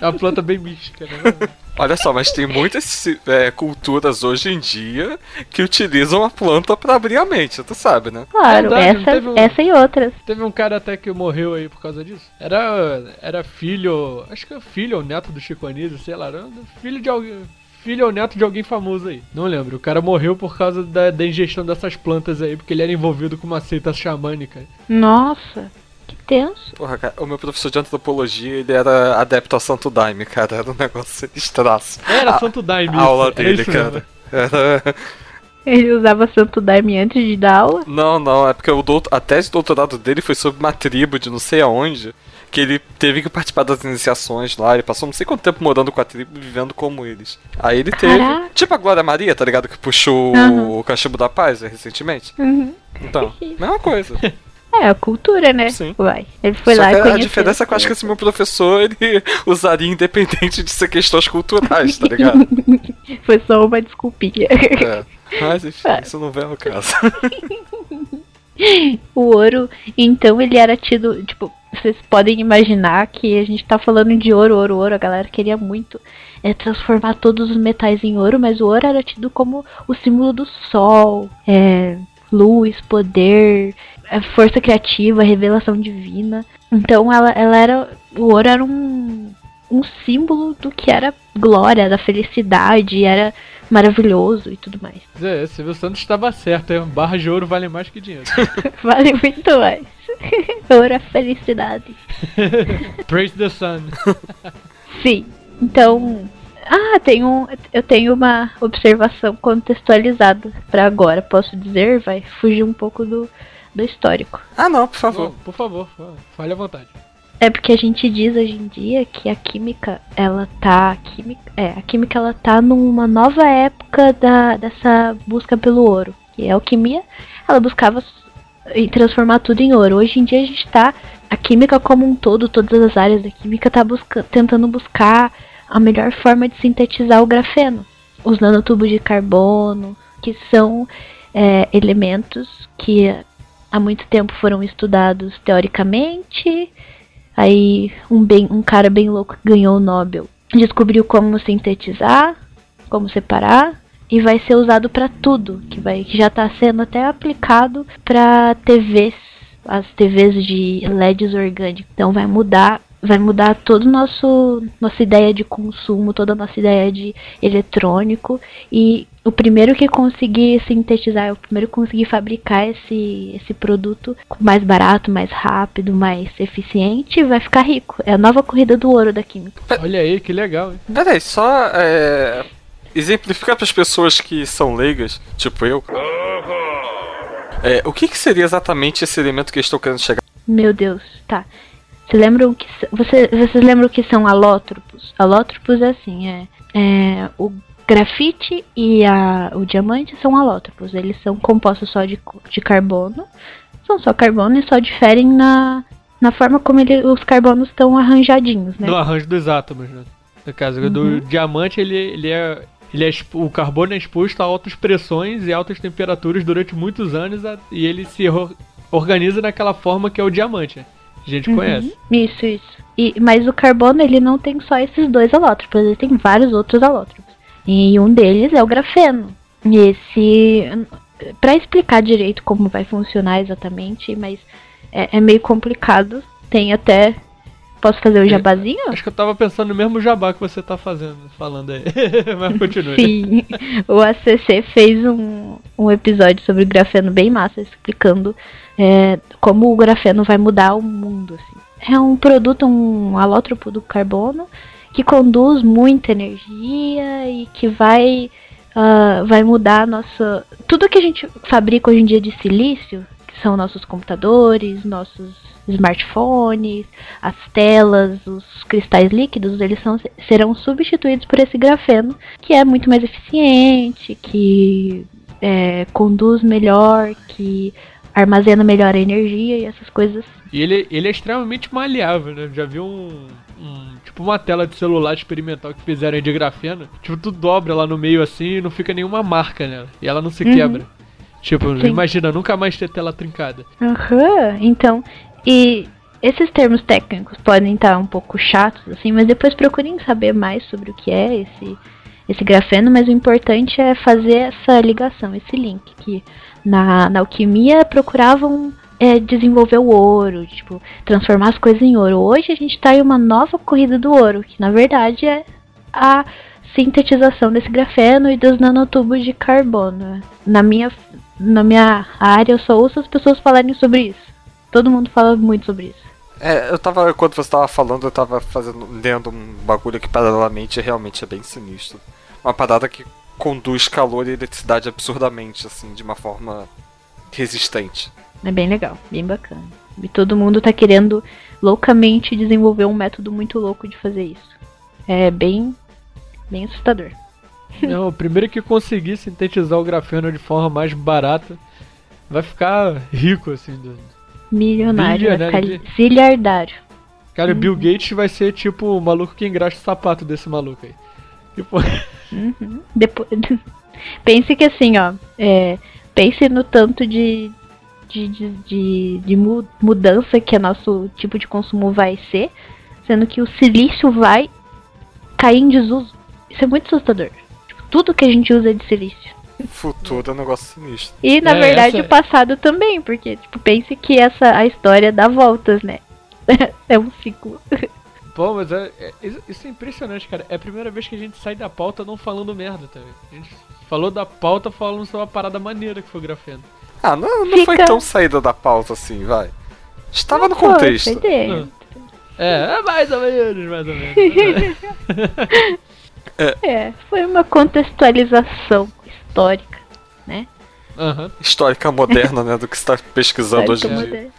É uma planta bem mística, né? Olha só, mas tem muitas é, culturas hoje em dia que utilizam a planta pra abrir a mente, tu sabe, né? Claro, essa, um- essa e outras. Teve um cara até que morreu aí por causa disso. Era, era filho, acho que é filho ou neto do Chico Anísio, sei lá, era filho de alguém, filho ou neto de alguém famoso aí. Não lembro. O cara morreu por causa da, da ingestão dessas plantas aí, porque ele era envolvido com uma seita xamânica. Nossa, que tenso. Porra, cara, o meu professor de antropologia, ele era adepto a Santo Daime, cara. Era um negócio sinistraço. Era A- Santo Daime. A aula é dele, isso cara. Era... Ele usava Santo Daime antes de dar aula. Não, não, é porque o doutor, a tese de doutorado dele foi sobre uma tribo de não sei aonde, que ele teve que participar das iniciações lá, ele passou não sei quanto tempo morando com a tribo vivendo como eles. Aí ele teve. Caraca. Tipo a Glória Maria, tá ligado? Que puxou Aham. o cachimbo da paz né, recentemente. Uhum. Então, (laughs) mesma coisa. É, a cultura, né? Sim. Vai. Ele foi Só lá que a diferença é que eu acho que esse meu professor ele (laughs) usaria independente de ser questões culturais, tá ligado? (laughs) Foi só uma desculpinha. É. Mas enfim, isso não vem ao caso. o ouro, então ele era tido, tipo, vocês podem imaginar que a gente tá falando de ouro, ouro, ouro, a galera queria muito é, transformar todos os metais em ouro, mas o ouro era tido como o símbolo do sol, é, luz, poder, é, força criativa, revelação divina. Então ela, ela era, o ouro era um, um símbolo do que era glória, da felicidade, era maravilhoso e tudo mais. É, Silvio Santos estava certo, é, barra de ouro vale mais que dinheiro. (laughs) Vale muito mais. (laughs) ouro é felicidade. (laughs) Praise the sun. Sim. Então, ah, tem um, eu tenho uma observação contextualizada pra agora. Posso dizer, vai fugir um pouco do, do histórico. Ah não, por favor. Bom, por favor, fale à vontade. É porque a gente diz hoje em dia que a química, ela tá, a química, é, a química ela tá numa nova época da, dessa busca pelo ouro, que é a alquimia. Ela buscava transformar tudo em ouro. Hoje em dia a gente tá a química como um todo, todas as áreas da química tá busca, tentando buscar a melhor forma de sintetizar o grafeno, os nanotubos de carbono, que são é, elementos que há muito tempo foram estudados teoricamente. Aí um, bem, um cara bem louco ganhou o Nobel descobriu como sintetizar, como separar e vai ser usado para tudo, que vai que já está sendo até aplicado para TVs, as TVs de LEDs orgânicos. Então vai mudar, vai mudar todo o nosso nossa ideia de consumo, toda a nossa ideia de eletrônico e o primeiro que conseguir sintetizar, o primeiro que conseguir fabricar esse, esse produto mais barato, mais rápido, mais eficiente, vai ficar rico. É a nova corrida do ouro da química. Olha aí, que legal, hein? Peraí, só é, exemplificar para as pessoas que são leigas, tipo eu. É, o que, que seria exatamente esse elemento que eu estou querendo chegar? Meu Deus, tá. Vocês lembram que s- você, vocês lembram que são alótropos? Alótropos é assim, é, é o grafite e a, o diamante são alótropos. Eles são compostos só de, de carbono. São só carbono e só diferem na, na forma como ele, os carbonos estão arranjadinhos, né? No arranjo dos átomos, né? No caso Uhum. do diamante, ele, ele é. Ele é, o carbono é exposto a altas pressões e altas temperaturas durante muitos anos e ele se or- organiza naquela forma que é o diamante. né? A gente Uhum. conhece. Isso, isso. E, mas o carbono, ele não tem só esses dois alótropos, ele tem vários outros alótropos. E um deles é o grafeno. E esse. Pra explicar direito como vai funcionar exatamente, mas é, é meio complicado. Tem até. Posso fazer o jabazinho? Acho que eu tava pensando no mesmo jabá que você tá fazendo, falando aí. (laughs) Mas continue. Sim. O ACC fez um, um episódio sobre o grafeno bem massa, explicando é, como o grafeno vai mudar o mundo. Assim. É um produto, um alótropo do carbono, que conduz muita energia e que vai ah, vai mudar a nossa. Tudo que a gente fabrica hoje em dia de silício, são nossos computadores, nossos smartphones, as telas, os cristais líquidos, eles são, serão substituídos por esse grafeno, que é muito mais eficiente, que é, conduz melhor, que armazena melhor a energia e essas coisas. E ele, ele é extremamente maleável, né? Já viu um, um- Tipo uma tela de celular experimental que fizeram de grafeno. Tipo, tu dobra lá no meio assim e não fica nenhuma marca nela. E ela não se Uhum. quebra. Tipo, Sim. imagina nunca mais ter tela trincada. Aham, então, e esses termos técnicos podem estar um pouco chatos, assim, mas depois procurem saber mais sobre o que é esse, esse grafeno, mas o importante é fazer essa ligação, esse link, que na, na alquimia procuravam é, desenvolver o ouro, tipo, transformar as coisas em ouro. Hoje a gente está em uma nova corrida do ouro, que na verdade é a sintetização desse grafeno e dos nanotubos de carbono. Na minha, na minha área eu só ouço as pessoas falarem sobre isso. Todo mundo fala muito sobre isso. É, eu tava, quando você tava falando, eu tava fazendo, lendo um bagulho que paralelamente realmente é bem sinistro. Uma parada que conduz calor e eletricidade absurdamente, assim, de uma forma resistente. É bem legal, bem bacana. E todo mundo tá querendo loucamente desenvolver um método muito louco de fazer isso. É bem, bem assustador. Não, o primeiro que conseguir sintetizar o grafeno de forma mais barata vai ficar rico, assim. Do... Milionário, vai ficar zilhardário. Cara, Bill Gates vai ser tipo o maluco que engraxa o sapato desse maluco aí. Tipo, (laughs) Uhum. Depois, (laughs) pense que assim, ó, é, pense no tanto de, de, de, de, de mu- mudança que o nosso tipo de consumo vai ser, sendo que o silício vai cair em desuso. Isso é muito assustador. Tipo, tudo que a gente usa é de silício. Futuro é um negócio sinistro. E na É, verdade essa- o passado também, porque tipo, pense que essa a história dá voltas, né? (laughs) é um ciclo. pô, mas é, é- isso- é impressionante, cara. É a primeira vez que a gente sai da pauta não falando merda, tá vendo? A gente falou da pauta falando sobre uma parada maneira que foi o grafeno. Ah, não, não foi Fica- tão saída da pauta assim, vai. Estava no Pô, contexto. essa ideia. É, é mais ou menos, mais ou menos. (laughs) É, foi uma contextualização histórica, né? Aham. Histórica moderna, né, do que você tá pesquisando hoje Histórica em dia. moderna.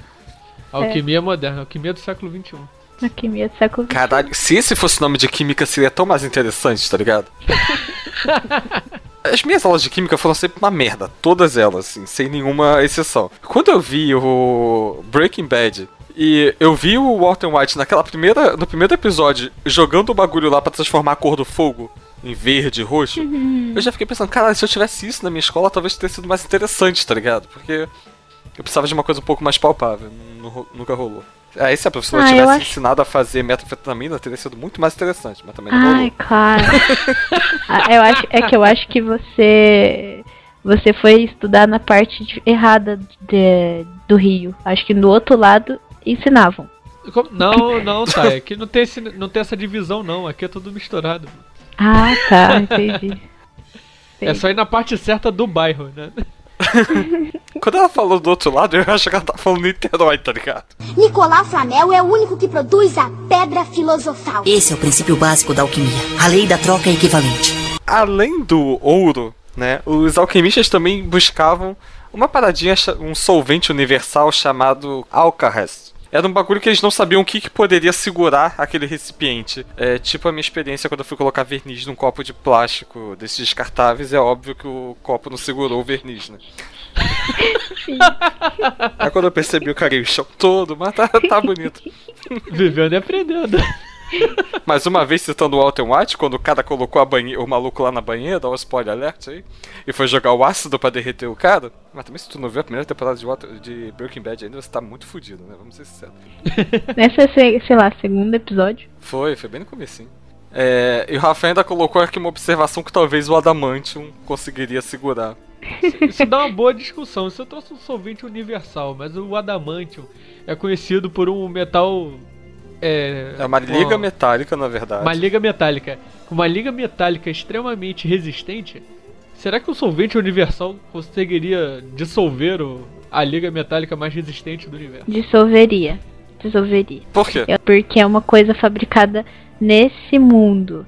Alquimia moderna, alquimia do século XXI. Alquimia do século XX. Caralho, se esse fosse nome de química seria tão mais interessante, tá ligado? (laughs) As minhas aulas de química foram sempre uma merda, todas elas, assim, sem nenhuma exceção. Quando eu vi o Breaking Bad e eu vi o Walter White naquela primeira, no primeiro episódio jogando o bagulho lá pra transformar a cor do fogo em verde roxo, eu já fiquei pensando, cara, se eu tivesse isso na minha escola, talvez teria sido mais interessante, tá ligado? Porque eu precisava de uma coisa um pouco mais palpável, nunca rolou. Aí se a professora Ah, tivesse acho- ensinado a fazer metanfetamina, teria sido muito mais interessante, mas também não rolou. Ai, claro. Ah, eu acho, é que eu acho que você você foi estudar na parte de- errada de- do Rio. Acho que no outro lado ensinavam. Como- Não, não, tá. Aqui não tem, esse- não tem essa divisão, não. Aqui é tudo misturado. Ah, tá, entendi. É só ir na parte certa do bairro, né? (laughs) Quando ela falou do outro lado, eu acho que ela tá falando Niterói, tá ligado? Nicolau Flamel é o único que produz a pedra filosofal. Esse é o princípio básico da alquimia, a lei da troca equivalente. Além do ouro, né, os alquimistas também buscavam uma paradinha, um solvente universal chamado Alcahest. Era um bagulho que eles não sabiam o que, que poderia segurar aquele recipiente. É tipo a minha experiência quando eu fui colocar verniz num copo de plástico desses descartáveis. É óbvio que o copo não segurou o verniz, né? (laughs) Aí quando eu percebi, eu caguei o chão todo, mas tá, tá bonito. Vivendo e aprendendo. (laughs) Mais uma vez citando o Walter White, quando o cara colocou a banhe- o maluco lá na banheira, dá um spoiler alert aí, e foi jogar o ácido pra derreter o cara. Mas também se tu não viu a primeira temporada de, Walter, de Breaking Bad ainda, você tá muito fudido, né? Vamos ser sinceros. (laughs) Esse é, sei- sei lá, segundo episódio. Foi, foi bem no comecinho. É, e o Rafael ainda colocou aqui uma observação que talvez o Adamantium conseguiria segurar. Isso dá uma boa discussão. Isso eu trouxe um solvente universal, mas o adamantium é conhecido por um metal. É, É uma liga uma, metálica, na verdade. uma liga metálica. Uma liga metálica extremamente resistente. Será que o solvente universal conseguiria dissolver o, a liga metálica mais resistente do universo? Dissolveria. Dissolveria. Por quê? É porque é uma coisa fabricada nesse mundo.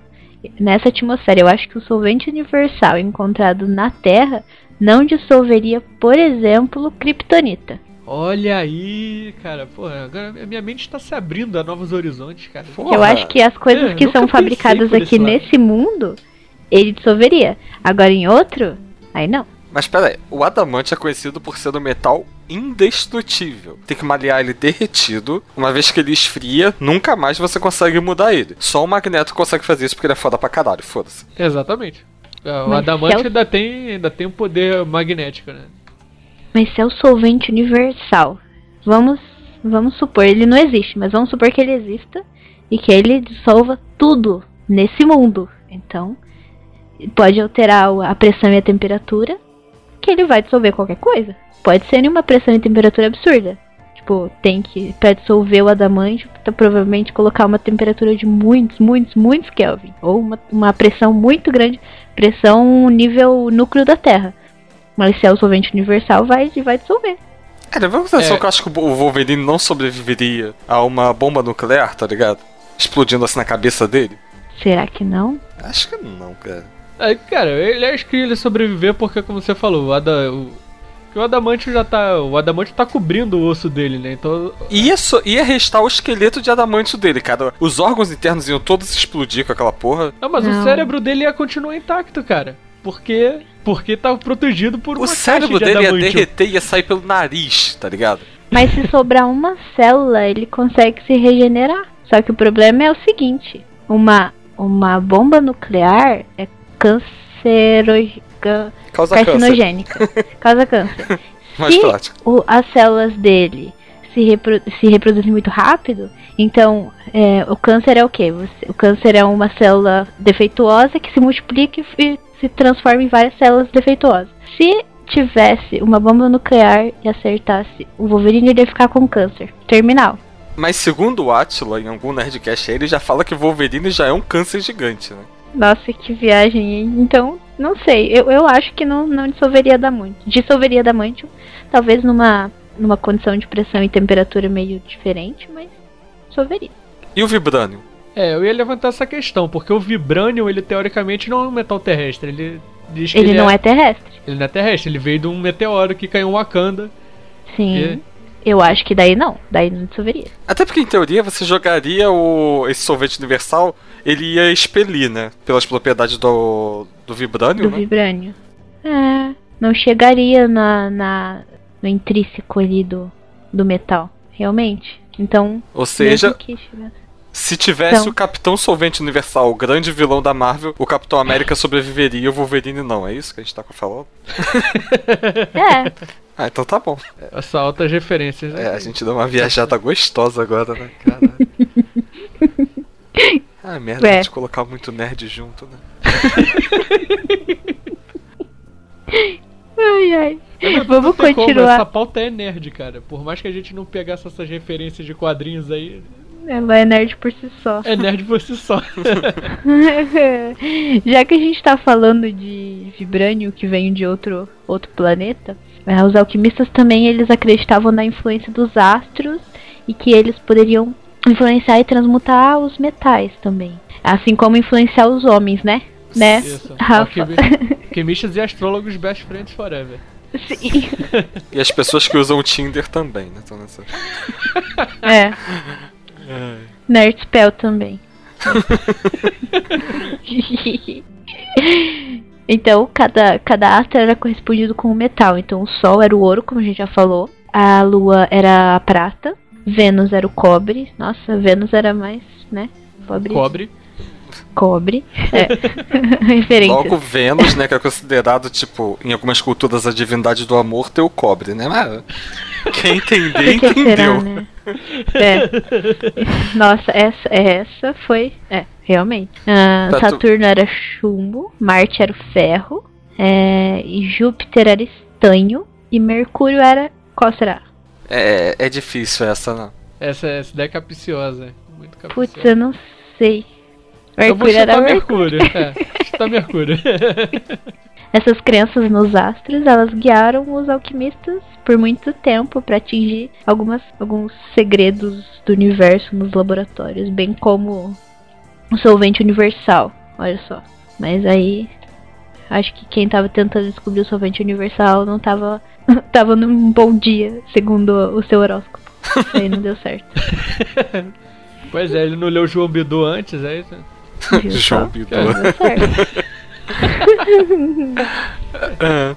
nessa atmosfera. Eu acho que o solvente universal encontrado na Terra não dissolveria, por exemplo, kryptonita. Olha aí, cara, porra, agora a minha mente tá se abrindo a novos horizontes, cara. Porra. Eu acho que as coisas É, que são fabricadas aqui nesse mundo, ele dissolveria. Agora em outro, aí não. Mas pera aí, o adamante é conhecido por ser um metal indestrutível. Tem que malear ele derretido. Uma vez que ele esfria, nunca mais você consegue mudar ele. Só o magneto consegue fazer isso porque ele é foda pra caralho, foda-se. Exatamente. É, O Mas adamante é o- ainda tem, ainda tem um poder magnético, né? Mas se é o solvente universal, vamos, vamos supor, ele não existe, mas vamos supor que ele exista e que ele dissolva tudo nesse mundo. Então, pode alterar a pressão e a temperatura, que ele vai dissolver qualquer coisa. Pode ser nenhuma pressão e temperatura absurda. Tipo, tem que, pra dissolver o adamante, tá, provavelmente colocar uma temperatura de muitos, muitos, muitos Kelvin. Ou uma, uma pressão muito grande, pressão nível núcleo da Terra. Mas se é o solvente universal, vai, vai dissolver. É, em consideração É. que eu acho que o Wolverine não sobreviveria a uma bomba nuclear, tá ligado? Explodindo assim na cabeça dele. Será que não? Acho que não, cara. Aí, cara, ele acho que ele sobreviver porque, como você falou, o, ada, o, o adamante já tá. O adamante tá cobrindo o osso dele, né? Então. Ia, so- ia restar o esqueleto de adamante dele, cara. Os órgãos internos iam todos explodir com aquela porra. Não, mas o Não. cérebro dele ia continuar intacto, cara. Porque. Porque tá protegido por uma O cérebro caixa de dele ia derreter e ia sair pelo nariz, tá ligado? Mas se sobrar uma célula, ele consegue se regenerar. Só que o problema é o seguinte: uma, uma bomba nuclear é cancerogênica. Causa câncer. carcinogênica. (laughs) Causa câncer. Mais Se prático. o- as células dele se, repro- se reproduzem muito rápido, então é, o câncer é o quê? Você- o câncer é uma célula defeituosa que se multiplica e se transforma em várias células defeituosas. Se tivesse uma bomba nuclear e acertasse o Wolverine, ele ia ficar com câncer terminal. Mas segundo o Atila, em algum Nerdcast aí, ele já fala que o Wolverine já é um câncer gigante, né? Nossa, que viagem, hein? Então, não sei. Eu, eu acho que não, não dissolveria Adamantium. Dissolveria Adamantium, talvez numa, numa condição de pressão e temperatura meio diferente, mas dissolveria. E o Vibranium? É, eu ia levantar essa questão, porque o Vibranium, ele teoricamente não é um metal terrestre. Ele diz que Ele, não é... terrestre. Ele não é terrestre, ele veio de um meteoro que caiu em Wakanda. Sim. E- Eu acho que daí não. Daí não dissolveria. Até porque, em teoria, você jogaria o esse sorvete universal, ele ia expelir, né? Pelas propriedades do, do Vibranium, Do né? vibrânio. É. Não chegaria na, na, no intrínseco ali do, do metal. Realmente. Então. Ou seja, mesmo que chegasse- se tivesse Então. o Capitão Solvente Universal, o grande vilão da Marvel, o Capitão América sobreviveria e o Wolverine não. É isso que a gente tá falando? (laughs) É. Ah, então tá bom. Essa altas referências. né? É, a gente deu uma viajada gostosa agora, né? Caralho. (laughs) Ah, merda, É. a gente colocar muito nerd junto, né? Ai, ai. Não Vamos tem como, continuar. essa pauta é nerd, cara. Por mais que a gente não pegasse essas referências de quadrinhos aí, Ela é nerd por si só. é nerd por si só. (laughs) Já que a gente tá falando de vibrânio que vem de outro, outro planeta, eh, os alquimistas também eles acreditavam na influência dos astros e que eles poderiam influenciar e transmutar os metais também. Assim como influenciar os homens, né? Né? Isso. Rafa? Alquimi- Alquimistas e astrólogos best friends forever. Sim. E as pessoas que usam o Tinder também, né? Então, nessa... É. (laughs) Nerd Spell também. (laughs) então, cada, cada astro era correspondido com um metal. Então, o Sol era o ouro, como a gente já falou. A Lua era a prata. Vênus era o cobre. Nossa, Vênus era mais, né? Pobre. Cobre. Cobre. É. (laughs) Referência. Logo Vênus, né? Que é considerado, tipo, em algumas culturas a divindade do amor, ter o cobre, né? Mas (laughs) quem entender, que será, entendeu. né? (laughs) É. Nossa, essa, essa foi. É, realmente. Ah, Tá tu- Saturno era chumbo, Marte era o ferro, é, e Júpiter era estanho, e Mercúrio era. Qual será? É, é difícil essa, não. Essa, essa daí é capiciosa. Muito Putz, capiciosa. eu não sei. Eu vou Mercúrio era Mercúrio. Mercúrio. É, (laughs) chutar Mercúrio. (laughs) Essas crenças nos astros, elas guiaram os alquimistas por muito tempo para atingir algumas, alguns segredos do universo nos laboratórios, bem como o solvente universal. Olha só. Mas aí. Acho que quem tava tentando descobrir o solvente universal não tava. (laughs) tava num bom dia, segundo o seu horóscopo. aí não deu certo. (laughs) Pois é, ele não leu João Bidu antes, é isso? (laughs) João? Bidu. Não deu certo.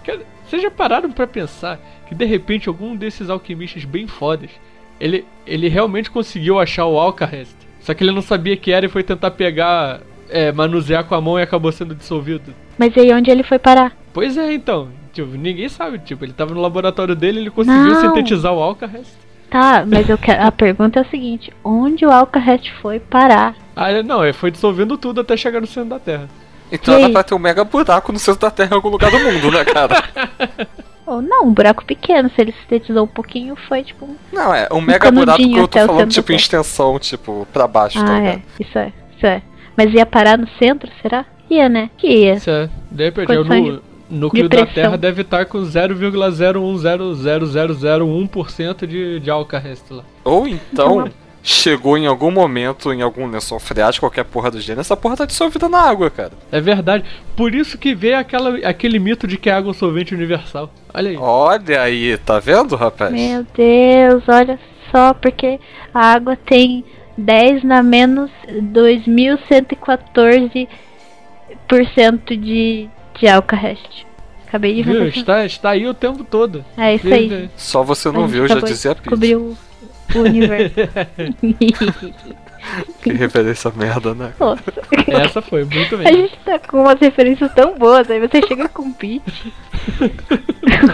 Cara, Vocês já pararam pra pensar que de repente algum desses alquimistas bem fodas, ele, ele realmente conseguiu achar o Alcahest. Só que ele não sabia que era e foi tentar pegar, é, manusear com a mão e acabou sendo dissolvido. Mas aí onde ele foi parar? Pois é, então. Tipo, ninguém sabe. Tipo, ele tava no laboratório dele ele conseguiu Não. sintetizar o Alcahest. Tá, mas eu quero, a pergunta é a seguinte: onde o Alcahest foi parar? Ah, ele- não, ele foi dissolvendo tudo até chegar no centro da Terra. Então E dá aí? pra ter um mega buraco no centro da Terra em algum lugar do mundo, né, cara? (laughs) Ou não, um buraco pequeno. Se ele sintetizou um pouquinho, foi tipo. um- Não, é um mega buraco que eu tô falando, tipo, em extensão, tipo, pra baixo, tá Ah, ligado? é. Isso é. Isso é. Mas ia parar no centro, será? Ia, né? Que ia. Isso é, de repente, é o Condição nu- núcleo de da. Terra deve estar com 0,0100001% de, de Alcahest lá. Ou então, Então, chegou em algum momento, em algum lençol freático, qualquer porra do gênero, essa porra tá dissolvida na água, cara. É verdade. Por isso que veio aquela, aquele mito de que é água solvente universal. Olha aí. Olha aí, tá vendo, rapaz? Meu Deus, olha só, porque a água tem 10 na menos 2114% de, de Alcahest. Acabei de ver. Está, está aí o tempo todo. É isso aí. Só você não viu, eu já dizia a Pete. Descobrir o, o universo. (laughs) Que referência merda, né? Nossa, Essa foi, muito a bem. gente tá com umas referências tão boas, aí você chega com pitch.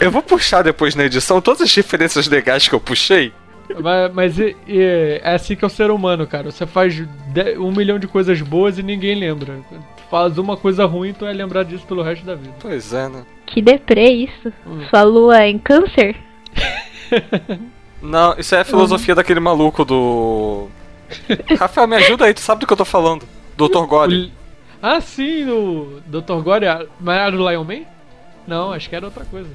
Eu vou puxar depois na edição todas as referências legais que eu puxei. Mas, mas e- e é assim que é o ser humano, cara. Você faz de- um milhão de coisas boas e ninguém lembra. Tu faz uma coisa ruim, tu vai lembrar disso pelo resto da vida. Pois é, né? Que deprê isso. Hum. Sua lua é em câncer? (laughs) Não, isso é a filosofia daquele maluco do. Rafael, me ajuda aí, tu sabe do que eu tô falando. Dr. God. O- Ah, sim, o Dr. Gore. Mas era do Lion Man? Não, acho que era outra coisa.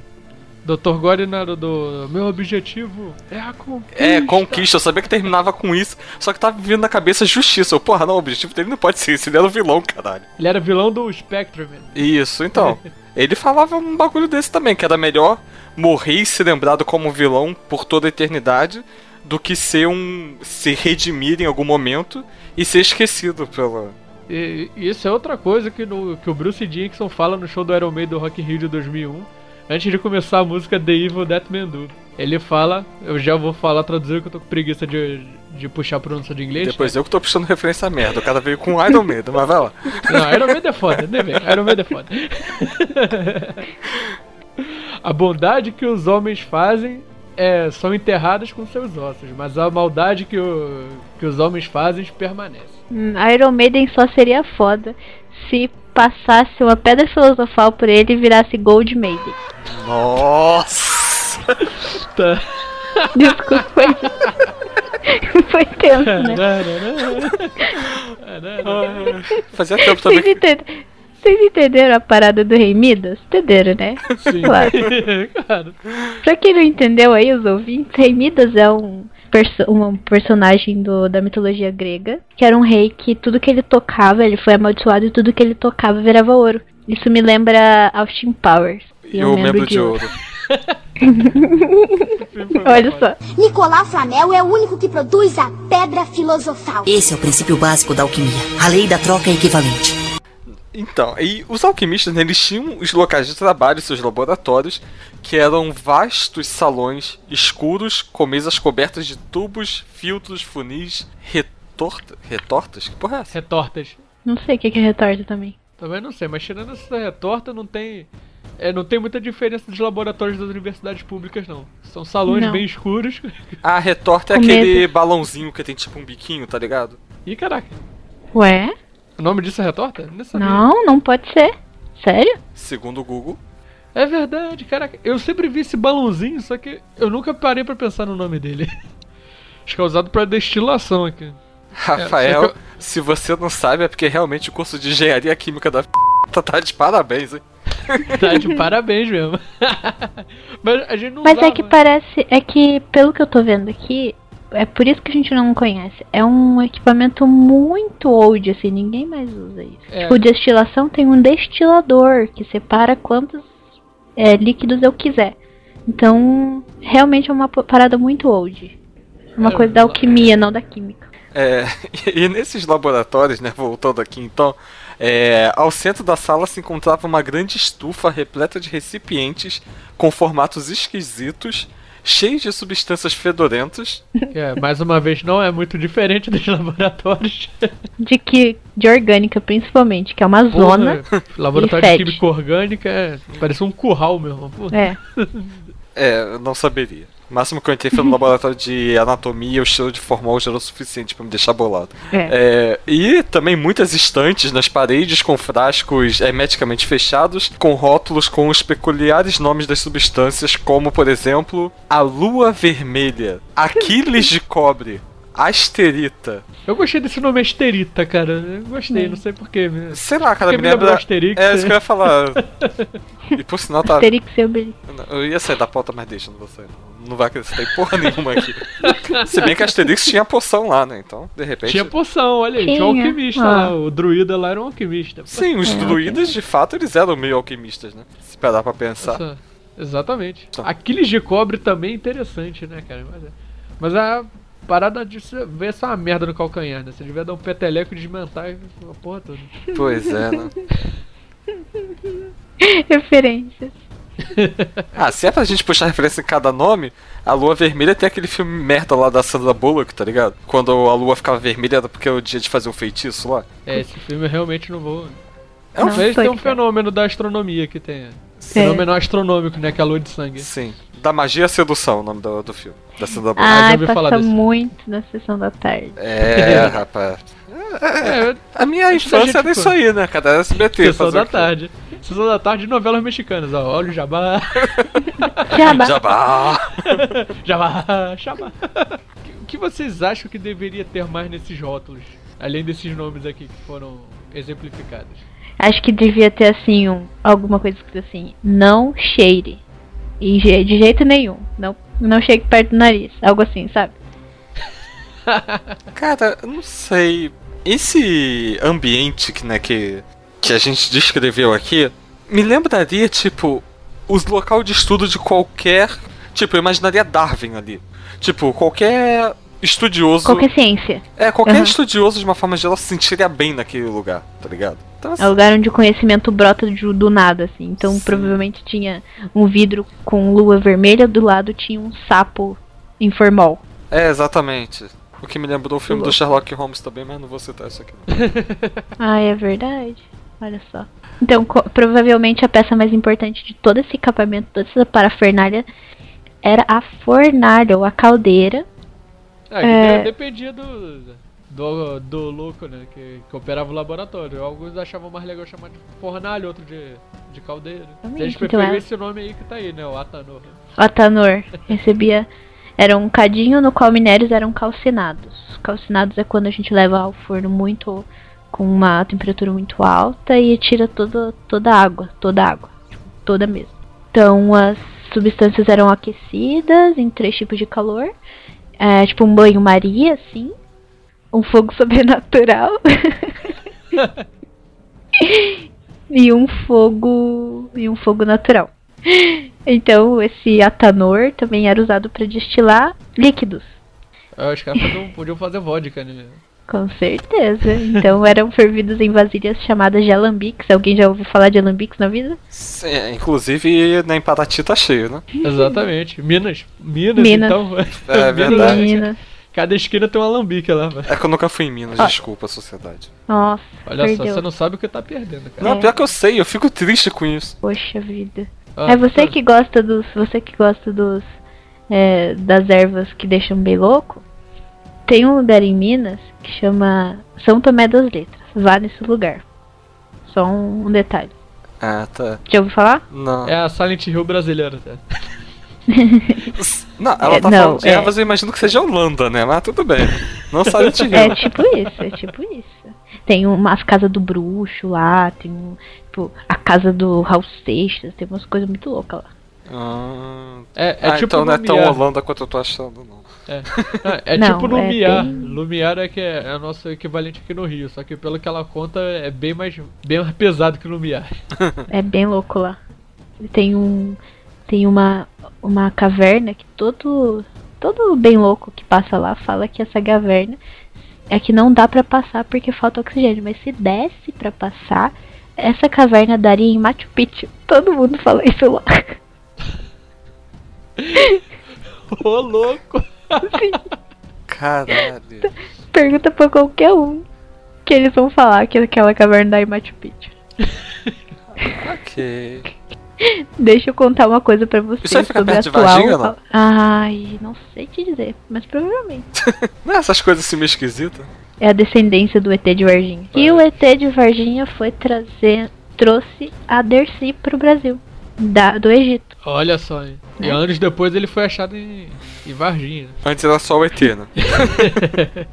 Dr. Gore era do. Meu objetivo é a conquista. É, conquista, eu sabia que terminava com isso, só que tava vindo na cabeça justiça. Eu, porra, não, o objetivo dele não pode ser isso, ele era o vilão, caralho. Ele era vilão do Spectrum. Isso, então. (laughs) Ele falava um bagulho desse também, que era melhor morrer e ser lembrado como vilão por toda a eternidade do que ser um. se redimir em algum momento e ser esquecido pela. E isso é outra coisa que, no, que o Bruce Dickinson fala no show do Iron Maiden do Rock in Rio de 2001, antes de começar a música The Evil That Man Do. Ele fala, eu já vou falar traduzir que eu tô com preguiça de, de puxar a pronúncia de inglês. Depois eu que tô puxando referência a merda. O cara veio com Iron Maiden, mas vai lá. Não, Iron Maiden é foda, nem vem. Iron Maiden é foda. a bondade que os homens fazem é, são enterradas com seus ossos, mas a maldade que, o, que os homens fazem permanece. Hum, Iron Maiden só seria foda se passasse uma pedra filosofal por ele e virasse Gold Maiden. Nossa! Tá. Desculpa, foi, (laughs) foi tenso, né? Fazia tempo Vocês, também. entend- Vocês entenderam a parada do Rei Midas? Entenderam, né? Sim. Claro. (laughs) Cara, Pra quem não entendeu aí, os ouvintes, Rei Midas é um, perso um personagem do, da mitologia grega, que era um rei que tudo que ele tocava, ele foi amaldiçoado e tudo que ele tocava virava ouro. Isso me lembra Austin Powers. E o membro de ouro. (laughs) (laughs) Olha só. Nicolau Flamel é o único que produz a pedra filosofal. Esse é o princípio básico da alquimia. A lei da troca equivalente. Então, e os alquimistas, né, eles tinham os locais de trabalho, seus laboratórios, que eram vastos salões escuros com mesas cobertas de tubos, filtros, funis, retorta, retortas? Que porra é essa? retortas. Não sei o que é retorta também. Também não sei, mas tirando essa retorta, não tem. É, não tem muita diferença dos laboratórios das universidades públicas, não. São salões Não. bem escuros. A retorta é Com aquele mesas. balãozinho que tem tipo um biquinho, tá ligado? Ih, caraca. Ué? O nome disso é retorta? Não. Não, não pode ser. Sério? Segundo o Google. É verdade, caraca. Eu sempre vi esse balãozinho, só que eu nunca parei pra pensar no nome dele. (laughs) Acho que é usado pra destilação aqui. Rafael, só que se você não sabe, é porque realmente o curso de engenharia química da (laughs) tá, tá de parabéns, hein? (laughs) Tá de parabéns mesmo. Mas a gente não Mas é usava. que parece. É que, pelo que eu tô vendo aqui, é por isso que a gente não conhece. É um equipamento muito old, assim, ninguém mais usa isso. É. Tipo, destilação tem um destilador que separa quantos é, líquidos eu quiser. Então, realmente é uma parada muito old. Uma É, coisa da alquimia, não da química. É, e, (laughs) e nesses laboratórios, né, voltando aqui então, é, ao centro da sala se encontrava uma grande estufa repleta de recipientes com formatos esquisitos, cheios de substâncias fedorentas. É, mais uma vez, não é muito diferente dos (laughs) laboratórios. De que de orgânica, principalmente, que é uma zona. Porra, (laughs) laboratório e de química orgânica é, parece um curral mesmo. É. (laughs) É, eu não saberia. O máximo que eu entrei foi no laboratório de anatomia, o cheiro de formol já era o suficiente pra me deixar bolado. É. É, e também muitas estantes nas paredes com frascos hermeticamente fechados, com rótulos com os peculiares nomes das substâncias, como por exemplo, a lua vermelha, Aquiles de cobre, asterita. Eu gostei desse nome Asterita, cara. Eu gostei, não sei porquê. Sei lá, cara, Porque me lembra. Asterix, É isso que eu ia falar. (laughs) E por sinal tá. Asterix e Obelix. Eu ia sair da pauta, mas deixa, não vou sair. Não, vai acrescentar em porra nenhuma aqui. (laughs) Se bem que Asterix tinha poção lá, né? Então, de repente. Tinha poção, olha aí. Tinha um Tinha. alquimista Ah. lá. O druida lá era um alquimista. Sim, os É, druidas, de fato, eles eram meio alquimistas, né? Se parar pra pensar. Essa- exatamente. Tá. Aquiles de cobre também é interessante, né, cara? Mas, é- mas a parada de você ver essa uma merda no calcanhar, né? Você devia dar um peteleco e desmentar a porra toda. Pois é, né? (laughs) Referências. Ah, se é pra gente puxar referência em cada nome, a Lua Vermelha tem aquele filme merda lá da Sandra Bullock, tá ligado? Quando a lua ficava vermelha era porque é o dia de fazer o feitiço lá. É, esse filme eu realmente não vou. É um tem um fenômeno da astronomia que tem. Fenômeno astronômico, né? Que é a lua de sangue. Sim. Da Magia à Sedução, o nome do, do filme. Da já Ai, ouvi falar passa desse. muito na sessão da tarde. É, rapaz. É, A minha infância era isso aí, né? Cada SBT. sessão da tarde. Sessão da tarde de novelas mexicanas, ó. Olha o jabá. Jabá. Jabá. (laughs) Jabá, jabá. O que vocês acham que deveria ter mais nesses rótulos? Além desses nomes aqui que foram exemplificados. Acho que devia ter assim um, alguma coisa escrita assim, não cheire. E de jeito nenhum. Não, não chegue perto do nariz. Algo assim, sabe? (laughs) Cara, eu não sei. Esse ambiente que, né, que, que a gente descreveu aqui me lembraria, tipo, os local de estudo de qualquer. Tipo, eu imaginaria Darwin ali. Tipo, qualquer estudioso. Qualquer ciência. É, qualquer Uhum. estudioso de uma forma geral se sentiria bem naquele lugar, tá ligado? Assim, É o lugar onde o conhecimento brota de- do nada, assim. Então Sim. provavelmente tinha um vidro com lua vermelha, do lado tinha um sapo em formol. é, exatamente. O que me lembrou o filme do. Sherlock Holmes também, mas não vou citar isso aqui. (laughs) Ah, é verdade. Olha só. Então, provavelmente a peça mais importante de todo esse equipamento, toda essa parafernália, era a fornalha ou a caldeira. Ah, que É. dependia do, do, do louco, né? Que, que operava o laboratório. Alguns achavam mais legal chamar de fornalha, outro de, de caldeira. Exatamente, Eles então preferiam é- esse nome aí que tá aí, né? O Atanor. O Atanor recebia. Era um cadinho no qual minérios eram calcinados. Calcinados é quando a gente leva ao forno muito. com uma temperatura muito alta e tira toda, toda a água. Toda a água. tipo, toda mesmo. Então as substâncias eram aquecidas em três tipos de calor. É, tipo um banho-maria, assim. Um fogo sobrenatural. (laughs) e um fogo. E um fogo natural. Então, esse atanor também era usado para destilar líquidos. Ah, Os caras faziam- podiam fazer vodka, né? Com certeza. Então, eram fervidos em vasilhas chamadas de alambiques. Alguém já ouviu falar de alambiques na vida? Sim, inclusive, na Empatati tá cheio, né? Exatamente. Minas. Minas, Minas. então. É (laughs) verdade. Minas. Cada esquina tem um alambique lá, velho. É que eu nunca fui em Minas, Ah. desculpa, sociedade. Nossa, Olha só, perdeu. você não sabe o que tá perdendo, cara. Não, pior que eu sei, eu fico triste com isso. Poxa vida. Ah, é você que gosta dos. Você que gosta dos. é, das ervas que deixam bem louco. Tem um lugar em Minas que chama São Tomé das Letras. Vá nesse lugar. Só um, um detalhe. Ah, tá. Já ouviu falar? Não. É a Silent Hill brasileira, tá? (laughs) Não, ela É, tá não, falando de é. ervas, eu imagino que seja Holanda, né? Mas tudo bem. Não (laughs) Silent Hill. É tipo isso, é tipo isso. Tem umas casas do bruxo lá, tem um, tipo, a casa do Raul Seixas, tem umas coisas muito loucas lá. Ah, É, é ah, tipo então não é tão. Holanda quanto eu tô achando, não. É, Ah, é (laughs) Não, tipo é Lumiar. bem- Lumiar é que é, é o nosso equivalente aqui no Rio, só que pelo que ela conta é bem mais, bem mais pesado que Lumiar. É bem louco lá. Tem um. Tem uma. Uma caverna que todo. Todo bem louco que passa lá fala que essa caverna é que não dá pra passar porque falta oxigênio. Mas se desse pra passar, essa caverna daria em Machu Picchu. Todo mundo fala isso lá. Ô louco! Caralho. Pergunta pra qualquer um que eles vão falar que aquela caverna dá em Machu Picchu. ok. (laughs) Deixa eu contar uma coisa pra vocês Isso aí fica sobre perto de atual. Varginha, não? (laughs) Ai, não sei te dizer, mas provavelmente. (laughs) Não é essas coisas assim meio esquisitas? É a descendência do ET de Varginha. E o ET de Varginha foi trazer, trouxe a Dercy pro Brasil, da, do Egito. Olha só, hein? E Né? anos depois ele foi achado em, em Varginha. né? Antes era só o ET, né? (laughs)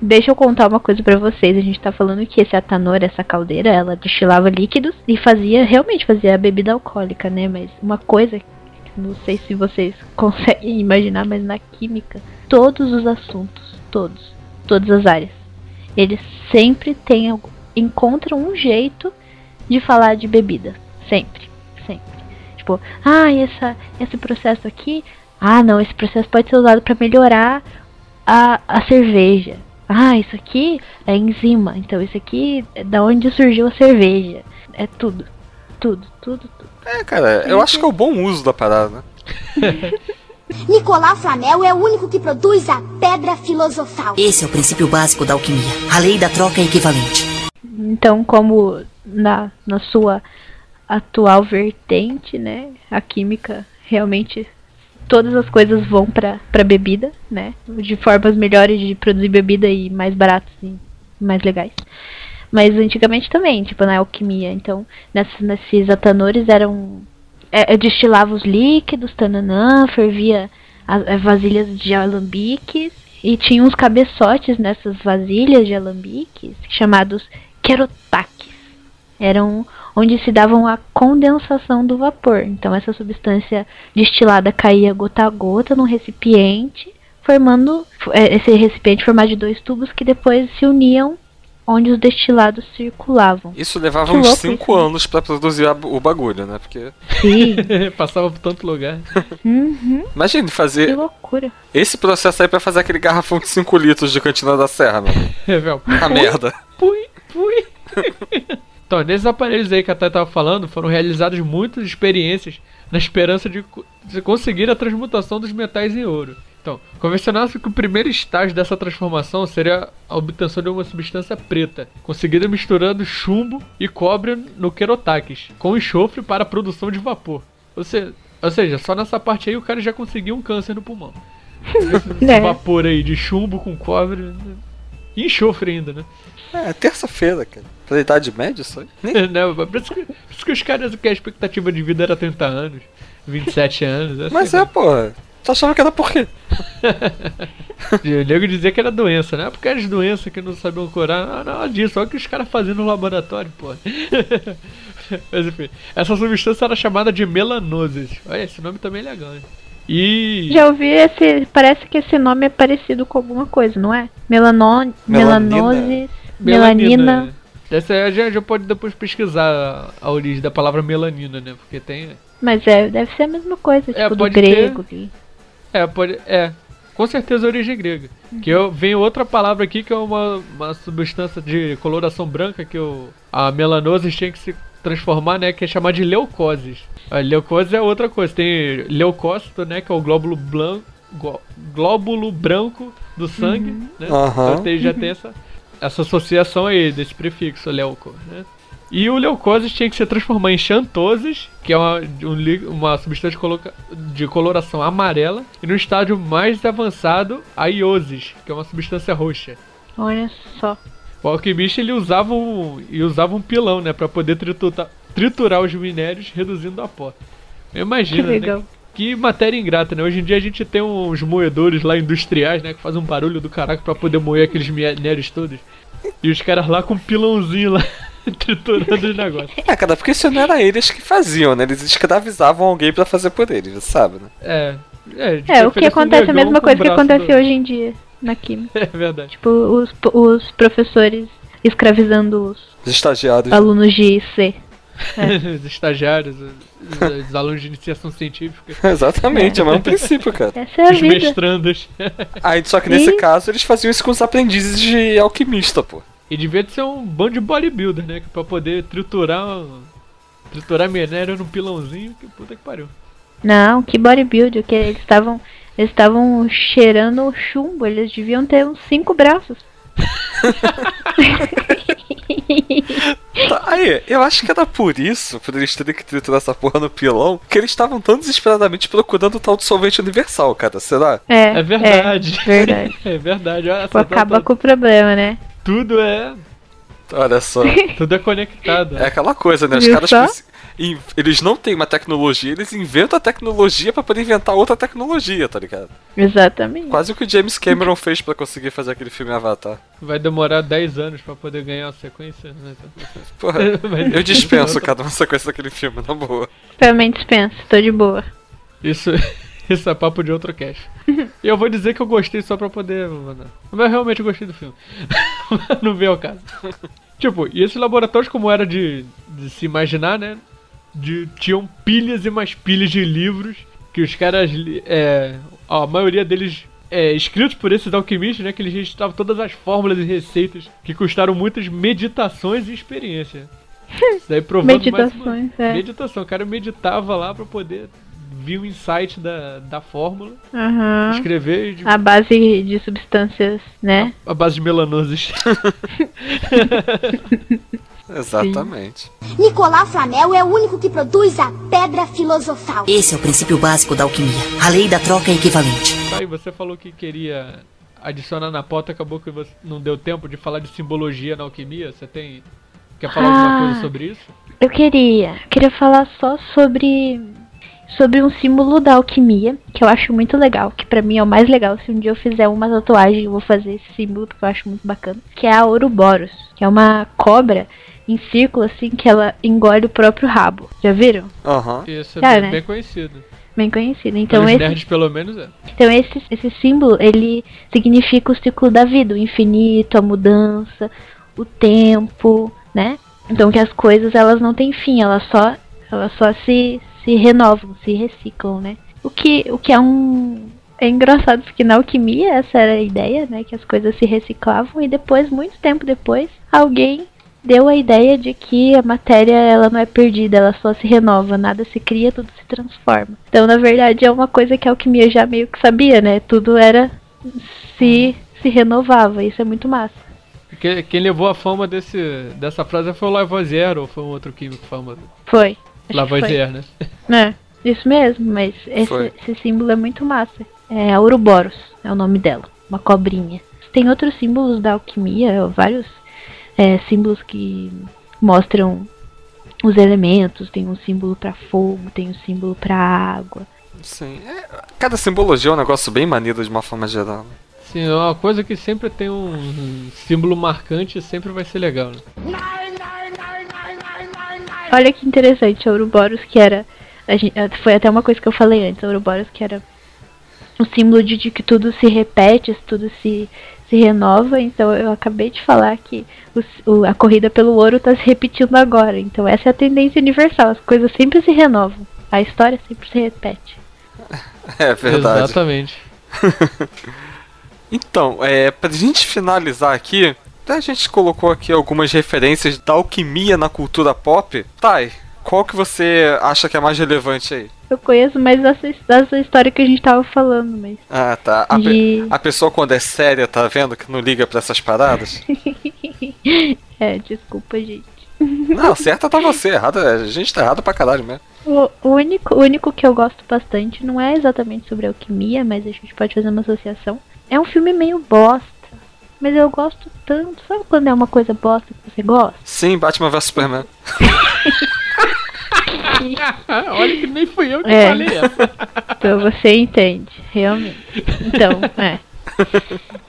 Deixa eu contar uma coisa pra vocês. A gente tá falando que esse Atanor, essa caldeira, ela destilava líquidos e fazia, realmente fazia bebida alcoólica, né? Mas uma coisa, que não sei se vocês (laughs) conseguem imaginar, mas na química, todos os assuntos, todos, todas as áreas, eles sempre têm, encontram um jeito de falar de bebida. Sempre. Tipo, ah, essa, esse processo aqui, ah, não, esse processo pode ser usado pra melhorar a, a cerveja. Ah, isso aqui é enzima. Então isso aqui é da onde surgiu a cerveja. É tudo. Tudo, tudo, tudo. É, cara, eu acho que é o bom uso da parada, né? (laughs) Nicolau Flamel é o único que produz a Pedra Filosofal. Esse é o princípio básico da alquimia. A lei da troca equivalente. Então, como na, na sua atual vertente, né, a química realmente todas as coisas vão para bebida, né, de formas melhores de produzir bebida e mais baratas e mais legais. Mas antigamente também, tipo na alquimia, então nessas, nesses atanores eram é, é, destilava os líquidos, tananã, fervia as, as vasilhas de alambiques e tinha uns cabeçotes nessas vasilhas de alambiques chamados querotaques. Eram onde se davam a condensação do vapor. Então essa substância destilada caía gota a gota num recipiente, formando é, esse recipiente formado de dois tubos que depois se uniam onde os destilados circulavam. Isso levava Que uns louco 5 isso, né? anos pra produzir a- o bagulho, né? Porque. Sim. (laughs) Passava por tanto lugar. uhum, Imagine que fazer loucura. esse processo aí pra fazer aquele garrafão de 5 litros de cantina da serra, mano. (laughs) É, velho. A merda. Pui, pui. (laughs) então, nesses aparelhos aí que a Thay tava falando, foram realizadas muitas experiências na esperança de, co- de conseguir a transmutação dos metais em ouro. Então, convencionava-se que o primeiro estágio dessa transformação seria a obtenção de uma substância preta, conseguida misturando chumbo e cobre no querotaques, com enxofre para a produção de vapor. Ou seja, ou seja, só nessa parte aí o cara já conseguiu um câncer no pulmão. (laughs) Esse, esse É. vapor aí de chumbo com cobre e enxofre ainda, né? É, terça-feira, cara. Pra Idade Média? Nem- (laughs) né? Por isso, que, por isso que os caras que a expectativa de vida era 30 anos, 27 anos. assim, Mas né? é, porra. Tu achava que era por quê? (laughs) O nego dizia que era doença, né? Porque as doenças que não sabiam curar, não, nada disso, olha o que os caras faziam no laboratório, pô. (laughs) Mas enfim, essa substância era chamada de melanoses. Olha, esse nome também é legal, hein? E. Já ouvi esse. Parece que esse nome é parecido com alguma coisa, não é? Melanon, Melanina. melanose, melanina. Essa aí já, já pode depois pesquisar a, a origem da palavra melanina, né? Porque tem. Mas é, deve ser a mesma coisa, É, tipo do grego. ali. É, pode. É. Com certeza origem grega. Que eu, vem outra palavra aqui que é uma, uma substância de coloração branca que o, a melanose tinha que se transformar, né? Que é chamada de leucoses. A leucose é outra coisa. Tem leucócito, né? Que é o glóbulo branco, glóbulo branco do sangue, né? Aham. Então tem, já tem essa, essa associação aí desse prefixo leuco, né? E o leucoses tinha que se transformar em xantoses, que é uma, um uma substância de, coloração amarela, e no estágio mais avançado, a ioses, que é uma substância roxa. Olha só. O alquimista ele usava um, e usava um pilão, né, para poder triturar, triturar os minérios, reduzindo a pó. Imagina, Que né? Que matéria ingrata, né? Hoje em dia a gente tem uns moedores lá industriais, né? Que fazem um barulho do caraca pra poder moer aqueles minérios todos. E os caras lá com um pilãozinho lá. (laughs) triturando os negócios. É, cara, porque isso não era eles que faziam, né? Eles escravizavam alguém pra fazer por eles, sabe, né? É. É, de É, o que acontece, a negão mesma coisa que acontece do- hoje em dia na química. (laughs) É verdade. Tipo, os, os professores escravizando os Os estagiários. alunos de C. (laughs) os estagiários, os, os alunos de iniciação científica, (laughs) Exatamente, é o mesmo princípio, cara. Essa é a os vida. mestrandos. (laughs) Aí, só que nesse E- caso eles faziam isso com os aprendizes de alquimista, pô. E devia de ser um bando de bodybuilder, né? que Pra poder triturar um- Triturar minério num pilãozinho, que puta que pariu. Não, que bodybuilder, que eles estavam. Eles estavam cheirando chumbo, eles deviam ter uns cinco braços. Tá, aí, eu acho que era por isso, por eles terem que triturar essa porra no pilão, que eles estavam tão desesperadamente procurando o tal do solvente universal, cara. Será? É, É verdade. É, (laughs) verdade. É verdade. Olha Tipo, só, acaba tá- com o problema, né? Tudo é. Olha só. (laughs) Tudo é conectado. É aquela coisa, né? Os Viu caras só? Eles não têm uma tecnologia, eles inventam a tecnologia pra poder inventar outra tecnologia, tá ligado? Exatamente. Quase o que o James Cameron fez pra conseguir fazer aquele filme Avatar. Vai demorar 10 anos pra poder ganhar a sequência, né? Porra, (laughs) eu dispenso cada uma sequência daquele filme, na boa. Realmente dispensa, tô de boa. Isso, (laughs) isso é papo de outro cast. E eu vou dizer que eu gostei só pra poder. mandar. Mas eu realmente gostei do filme. (laughs) Não veio ao caso. Tipo, e esses laboratórios, como era de, de se imaginar, né? De, tinham pilhas e mais pilhas de livros que os caras. É, a maioria deles. É, escritos por esses alquimistas, né? Que eles registravam todas as fórmulas e receitas que custaram muitas meditações e experiência. Isso daí provando mais uma- Meditações, é. Meditação. O cara meditava lá pra poder vir o insight da, da fórmula, Aham. escrever de, A base de substâncias, né? a base de melanoses. (laughs) Exatamente. Nicolau Flamel é o único que produz a pedra filosofal. Esse é o princípio básico da alquimia, a lei da troca equivalente. Aí você falou que queria adicionar na pauta, acabou que você não deu tempo de falar de simbologia na alquimia. Você tem. Quer falar alguma Ah. coisa sobre isso? Eu queria, queria falar só sobre sobre um símbolo da alquimia, que eu acho muito legal, que pra mim é o mais legal. Se um dia eu fizer uma tatuagem, eu vou fazer esse símbolo porque eu acho muito bacana, que é a Ouroboros, que é uma cobra em círculo assim que ela engole o próprio rabo. Já viram? Aham. Isso é Tá, bem, né? bem conhecido. Bem conhecido. Então Pelos esse nerds, pelo menos, é. Então esse, esse símbolo, ele significa o ciclo da vida, o infinito, a mudança, o tempo, né? Então que as coisas elas não têm fim, elas só elas só se, se renovam, se reciclam, né? O que o que é um é engraçado porque na alquimia essa era a ideia, né, que as coisas se reciclavam e depois muito tempo depois alguém deu a ideia de que a matéria ela não é perdida, ela só se renova, nada se cria, tudo se transforma. Então, na verdade, é uma coisa que a alquimia já meio que sabia, né? Tudo era se se renovava, isso é muito massa. Que- Quem levou a fama desse, dessa frase foi o Lavoisier, ou foi um outro químico famoso? Foi. Lavoisier, né? foi. (laughs) É, isso mesmo, mas esse, esse símbolo é muito massa. É a Ouroboros, é o nome dela, uma cobrinha. Tem outros símbolos da alquimia, vários é, símbolos que mostram os elementos. Tem um símbolo para fogo, tem um símbolo para água. Sim. É, cada simbologia é um negócio bem maneiro de uma forma geral. Sim, é uma coisa que sempre tem um símbolo marcante sempre vai ser legal, né? Olha que interessante, Ouroboros que era. a gen- eh, foi até uma coisa que eu falei antes, Ouroboros que era o símbolo de, de que tudo se repete, tudo se, se renova. Então eu acabei de falar que o o- a corrida pelo ouro está se repetindo agora. Então essa é a tendência universal, as coisas sempre se renovam. A história sempre se repete. (laughs) É verdade. Exatamente. (laughs) Então, é, pra gente finalizar aqui, a gente colocou aqui algumas referências da alquimia na cultura pop. Thay, qual que você acha que é mais relevante aí? Eu conheço mais essa, essa história que a gente tava falando, mas. Ah, tá. A, pe- De- a pessoa quando é séria, tá vendo, que não liga pra essas paradas? (laughs) é, desculpa, gente. não, certa tá você, errado, a gente tá errado pra caralho mesmo. O, o único, o único que eu gosto bastante não é exatamente sobre alquimia, mas a gente pode fazer uma associação. É um filme meio bosta, mas eu gosto tanto. Sabe quando é uma coisa bosta que você gosta? Sim, Batman vs Superman. (laughs) (laughs) Olha que nem fui eu que É. falei essa. (laughs) Então você entende, realmente. Então, é.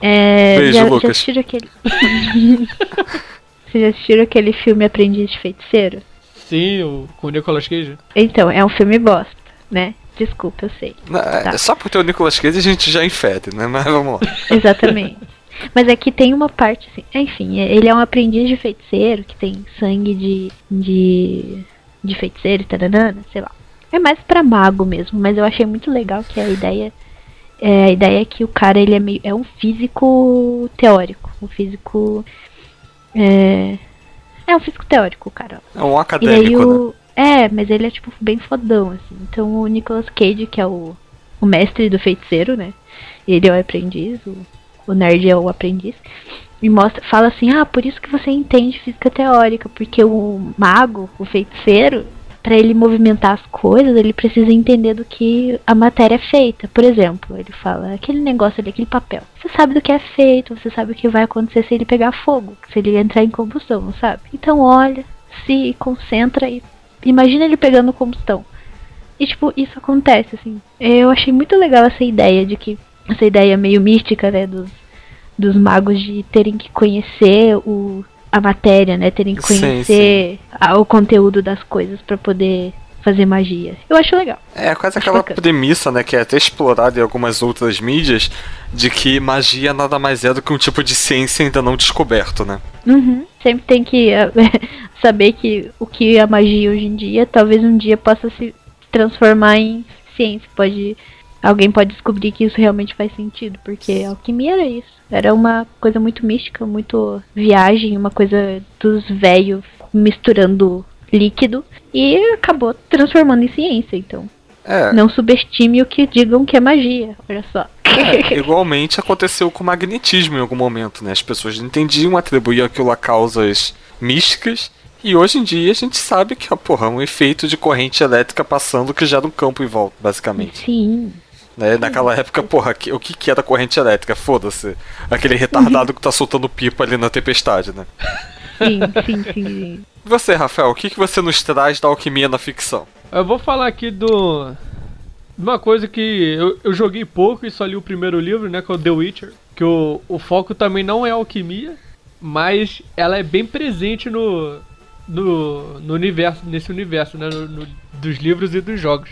(laughs) é Beijo, já, já Lucas. assistiram aquele. Vocês já assistiram aquele filme Aprendiz de Feiticeiro? Sim, o, com o Nicolas Cage. Então, é um filme bosta, né? Desculpa, eu sei. Não, é, Tá. Só por ter o Nicolas Cage a gente já infere, né? Mas vamos lá. Exatamente. Mas aqui tem uma parte assim. Enfim, é- ele é um aprendiz de feiticeiro que tem sangue de. de. De feiticeiro, taranana, sei lá. É mais pra mago mesmo, mas eu achei muito legal que a ideia. É, a ideia é que o cara ele é meio. é um físico teórico. Um físico. É. É um físico teórico, cara. É um E acadêmico, né? o. É, mas ele é tipo bem fodão, assim. Então o Nicolas Cage, que é o, o mestre do feiticeiro, né? Ele é o aprendiz, o, o nerd é o aprendiz. E mostra, fala assim, ah, por isso que você entende física teórica, porque o mago, o feiticeiro, para ele movimentar as coisas, ele precisa entender do que a matéria é feita. Por exemplo, ele fala, aquele negócio ali, aquele papel. Você sabe do que é feito, você sabe o que vai acontecer se ele pegar fogo, se ele entrar em combustão, sabe? Então olha, se concentra e imagina ele pegando combustão. E tipo, isso acontece, assim. Eu achei muito legal essa ideia de que. Essa ideia meio mística, né? Dos, dos magos de terem que conhecer o, a matéria, né? Terem que Sim, conhecer a- o conteúdo das coisas pra poder fazer magia. Eu acho legal. É quase Acho aquela bacana. premissa, né, que é até explorada em algumas outras mídias, de que magia nada mais é do que um tipo de ciência ainda não descoberto, né? Uhum. Sempre tem que eh, (laughs) saber que o que é a magia hoje em dia, talvez um dia possa se transformar em ciência. Pode, alguém pode descobrir que isso realmente faz sentido, porque alquimia era isso. Era uma coisa muito mística, muito viagem, uma coisa dos velhos misturando líquido e acabou transformando em ciência. Então, É, não subestime o que digam que é magia. Olha só. é, (laughs) igualmente aconteceu com o magnetismo em algum momento, né? As pessoas não entendiam, atribuíam aquilo a causas místicas. E hoje em dia a gente sabe que porra, é um efeito de corrente elétrica passando que gera um campo em volta, basicamente. Sim. Né? Naquela época, porra, que- o que, que era corrente elétrica? Foda-se. Aquele retardado que tá soltando pipa ali na tempestade, né? Sim, sim, sim, sim. E você, Rafael, o que, que você nos traz da alquimia na ficção? Eu vou falar aqui do. de Uma coisa que eu, eu joguei pouco e só li o primeiro livro, né? Que é o The Witcher. Que o, o foco também não é alquimia, mas ela é bem presente no. no, no universo, nesse universo, né? no- no- dos livros e dos jogos.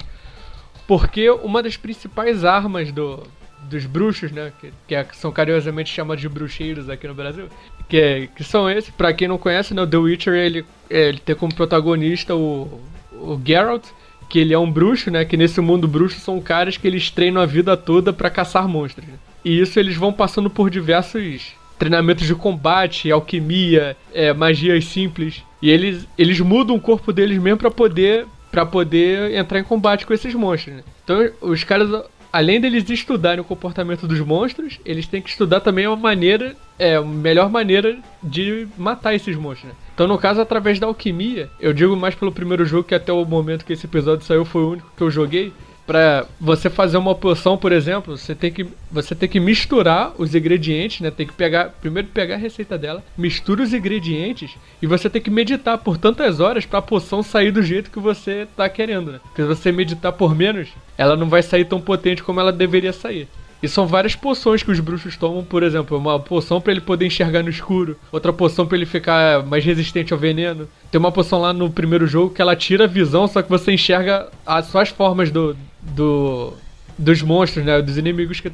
Porque uma das principais armas do, dos bruxos, né? Que, que é- são carinhosamente chamados de bruxeiros aqui no Brasil. Que, é- que são esses, pra quem não conhece, né? O The Witcher ele, é, ele tem como protagonista o, o Geralt, que ele é um bruxo, né? Que nesse mundo bruxo são caras que eles treinam a vida toda pra caçar monstros. né? E isso eles vão passando por diversos treinamentos de combate, alquimia, é, magias simples. E eles, eles mudam o corpo deles mesmo pra poder para poder entrar em combate com esses monstros. né? Então os caras, além deles estudarem o comportamento dos monstros, eles têm que estudar também uma maneira, é, a melhor maneira de matar esses monstros. né? Então no caso através da alquimia, eu digo mais pelo primeiro jogo que até o momento que esse episódio saiu foi o único que eu joguei. Pra você fazer uma poção, por exemplo, você tem que você tem que misturar os ingredientes, né? Tem que pegar primeiro pegar a receita dela, mistura os ingredientes e você tem que meditar por tantas horas pra poção sair do jeito que você tá querendo, né? Porque se você meditar por menos, ela não vai sair tão potente como ela deveria sair. E são várias poções que os bruxos tomam, por exemplo, uma poção pra ele poder enxergar no escuro, outra poção pra ele ficar mais resistente ao veneno. Tem uma poção lá no primeiro jogo que ela tira a visão, só que você enxerga as, só as formas do, do dos monstros, né, dos inimigos que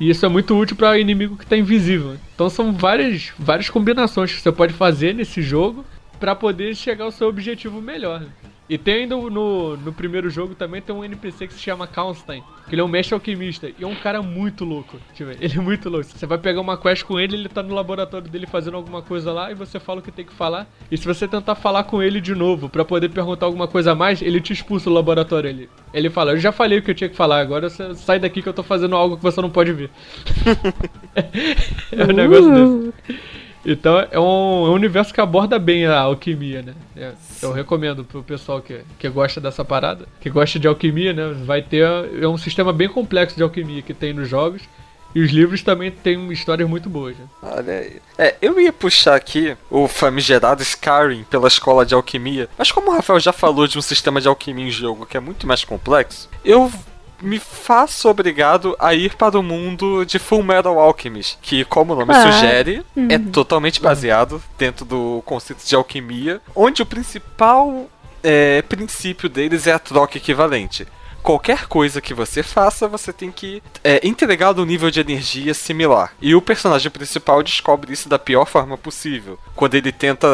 e isso é muito útil para inimigo que tá invisível. Então são várias várias combinações que você pode fazer nesse jogo pra poder chegar ao seu objetivo melhor. E tem ainda no, no primeiro jogo também tem um NPC que se chama Kaunstein, que ele é um mestre alquimista e é um cara muito louco. Ver, (laughs) ele é muito louco. Você vai pegar uma quest com ele, ele tá no laboratório dele fazendo alguma coisa lá e você fala o que tem que falar. E se você tentar falar com ele de novo pra poder perguntar alguma coisa a mais, ele te expulsa do laboratório. Ele, ele fala: Eu já falei o que eu tinha que falar, agora você sai daqui que eu tô fazendo algo que você não pode ver. (laughs) é um negócio desse. Então é um, é um universo que aborda bem a alquimia, né? É, eu recomendo pro pessoal que, que gosta dessa parada, que gosta de alquimia, né? Vai ter. É um sistema bem complexo de alquimia que tem nos jogos. E os livros também têm histórias muito boas. Né? Olha aí. É, eu ia puxar aqui o famigerado Skyrim pela escola de alquimia, mas como o Rafael já falou de um sistema de alquimia em jogo que é muito mais complexo, eu me faça obrigado a ir para o mundo de Full Metal Alchemist, que, como o nome Claro. sugere, Uhum. é totalmente baseado dentro do conceito de alquimia, onde o principal é, princípio deles é a troca equivalente. Qualquer coisa que você faça, você tem que é, entregar no nível de energia similar. E o personagem principal descobre isso da pior forma possível. Quando ele tenta,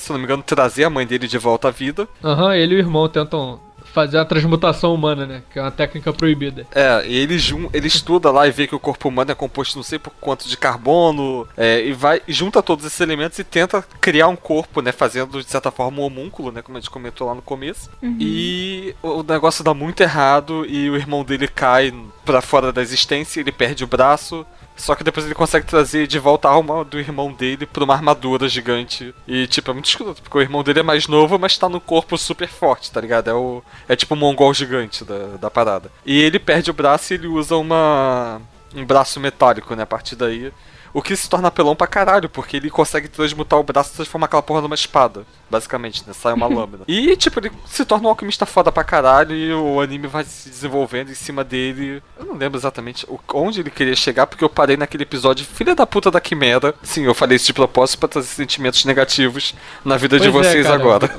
se não me engano, trazer a mãe dele de volta à vida. Aham, ele e o irmão tentam fazer a transmutação humana, né? Que é uma técnica proibida. É, e ele, ele estuda lá e vê que o corpo humano é composto não sei por quanto de carbono, é, e vai e junta todos esses elementos e tenta criar um corpo, né, fazendo de certa forma um homúnculo, né, como a gente comentou lá no começo. E o o negócio dá muito errado e o irmão dele cai pra fora da existência, ele perde o braço. Só que depois ele consegue trazer de volta a alma do irmão dele pra uma armadura gigante. E, tipo, é muito escroto, porque o irmão dele é mais novo, mas tá no corpo super forte, tá ligado? É, o, é tipo o mongol gigante da, da parada. E ele perde o braço e ele usa uma. um braço metálico, né? A partir daí. O que se torna apelão pra caralho, porque ele consegue transmutar o braço e transformar aquela porra numa espada. Basicamente, né? Sai uma (laughs) lâmina. E, tipo, ele se torna um alquimista foda pra caralho e o anime vai se desenvolvendo em cima dele. Eu não lembro exatamente onde ele queria chegar, porque eu parei naquele episódio Filha da puta da Quimera. Sim, eu falei isso de propósito pra trazer sentimentos negativos na vida de Pois é, vocês cara. agora.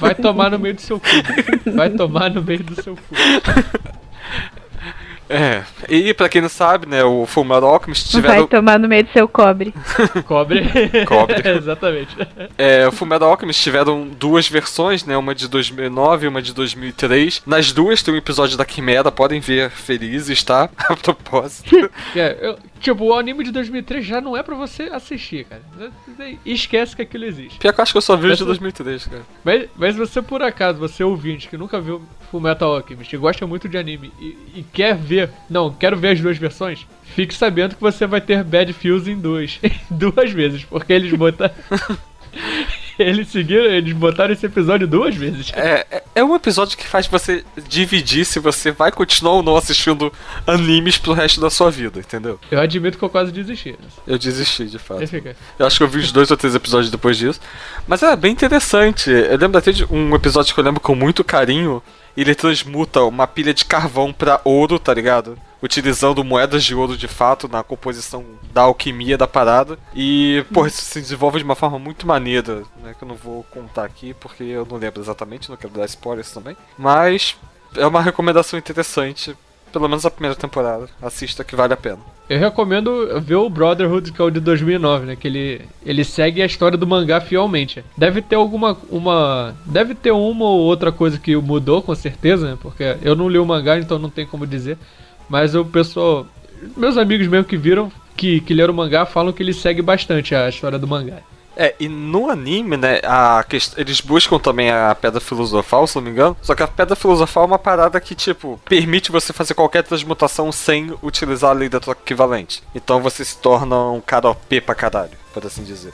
Vai tomar no meio do seu cu. (laughs) Vai tomar no meio do seu cu. (laughs) É. E pra quem não sabe, né, o Fullmetal Alchemist Vai tiveram. tomar no meio do seu cobre. (laughs) Cobre. Cobre. (laughs) Exatamente. É, o Fullmetal Alchemist tiveram duas versões, né? Uma de 2009 e uma de 2003. Nas duas tem um episódio da Quimera, podem ver felizes, tá? (laughs) A propósito. É, eu- tipo, o anime de 2003 já não é pra você assistir, cara. Esquece que aquilo existe. Pior que eu acho que eu só vi o de Essa- 2003, cara. Mas, mas você, por acaso, você ouvinte que nunca viu Fullmetal Alchemist e gosta muito de anime e, e quer ver, não, quero ver as duas versões, fique sabendo que você vai ter Bad Feels em dois, (laughs) duas vezes, porque eles botaram... (laughs) (laughs) eles seguiram, eles botaram esse episódio duas vezes. É, é, é um episódio que faz você dividir se você vai continuar ou não assistindo animes pro resto da sua vida, entendeu? Eu admito que eu quase desisti. Eu desisti, de fato. Eu acho que eu vi os dois ou três episódios depois disso. Mas é bem interessante. Eu lembro até de um episódio que eu lembro com muito carinho. Ele transmuta uma pilha de carvão pra ouro, tá ligado? Utilizando moedas de ouro de fato na composição da alquimia da parada. E, pô, isso se desenvolve de uma forma muito maneira, né? Que eu não vou contar aqui porque eu não lembro exatamente, não quero dar spoilers também. Mas é uma recomendação interessante. Pelo menos a primeira temporada. Assista que vale a pena. Eu recomendo ver o Brotherhood, que é o de 2009, né? Que ele, ele segue a história do mangá fielmente. Deve ter alguma. uma Deve ter uma ou outra coisa que mudou, com certeza, né? Porque eu não li o mangá, então não tem como dizer. Mas o pessoal. Meus amigos mesmo que viram, que, que leram o mangá, falam que ele segue bastante a história do mangá. É, e no anime, né, a eles buscam também a Pedra Filosofal, se não me engano. Só que a Pedra Filosofal é uma parada que, tipo, permite você fazer qualquer transmutação sem utilizar a lei da troca equivalente. Então você se torna um cara OP pra caralho, por assim dizer.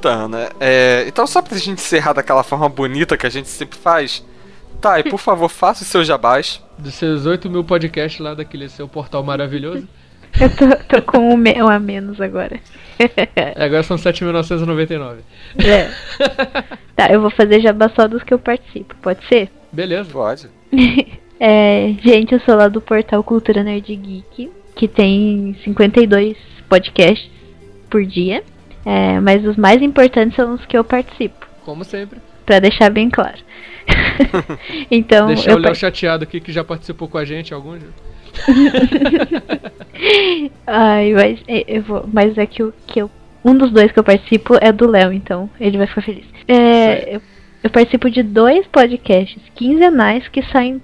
Então, né? É... Então, só pra gente encerrar daquela forma bonita que a gente sempre faz. Tá, e por favor, faça os seus jabás. Dos seus 8 mil podcasts lá daquele seu portal maravilhoso. (laughs) Eu tô, tô com um, me- um a menos agora. É, agora são 7.999. É. (laughs) Tá, eu vou fazer jabá só dos que eu participo, pode ser? Beleza. Pode. (laughs) É, gente, eu sou lá do portal Cultura Nerd Geek, que tem 52 podcasts por dia. É, mas os mais importantes são os que eu participo, Como sempre. pra deixar bem claro. (laughs) então, Deixar eu o Léo chateado aqui que já participou com a gente alguns. (laughs) Ai, mas é, eu vou, mas é que, o, que eu, um dos dois que eu participo é do Léo, então ele vai ficar feliz. É, eu, eu participo de dois podcasts quinzenais que saem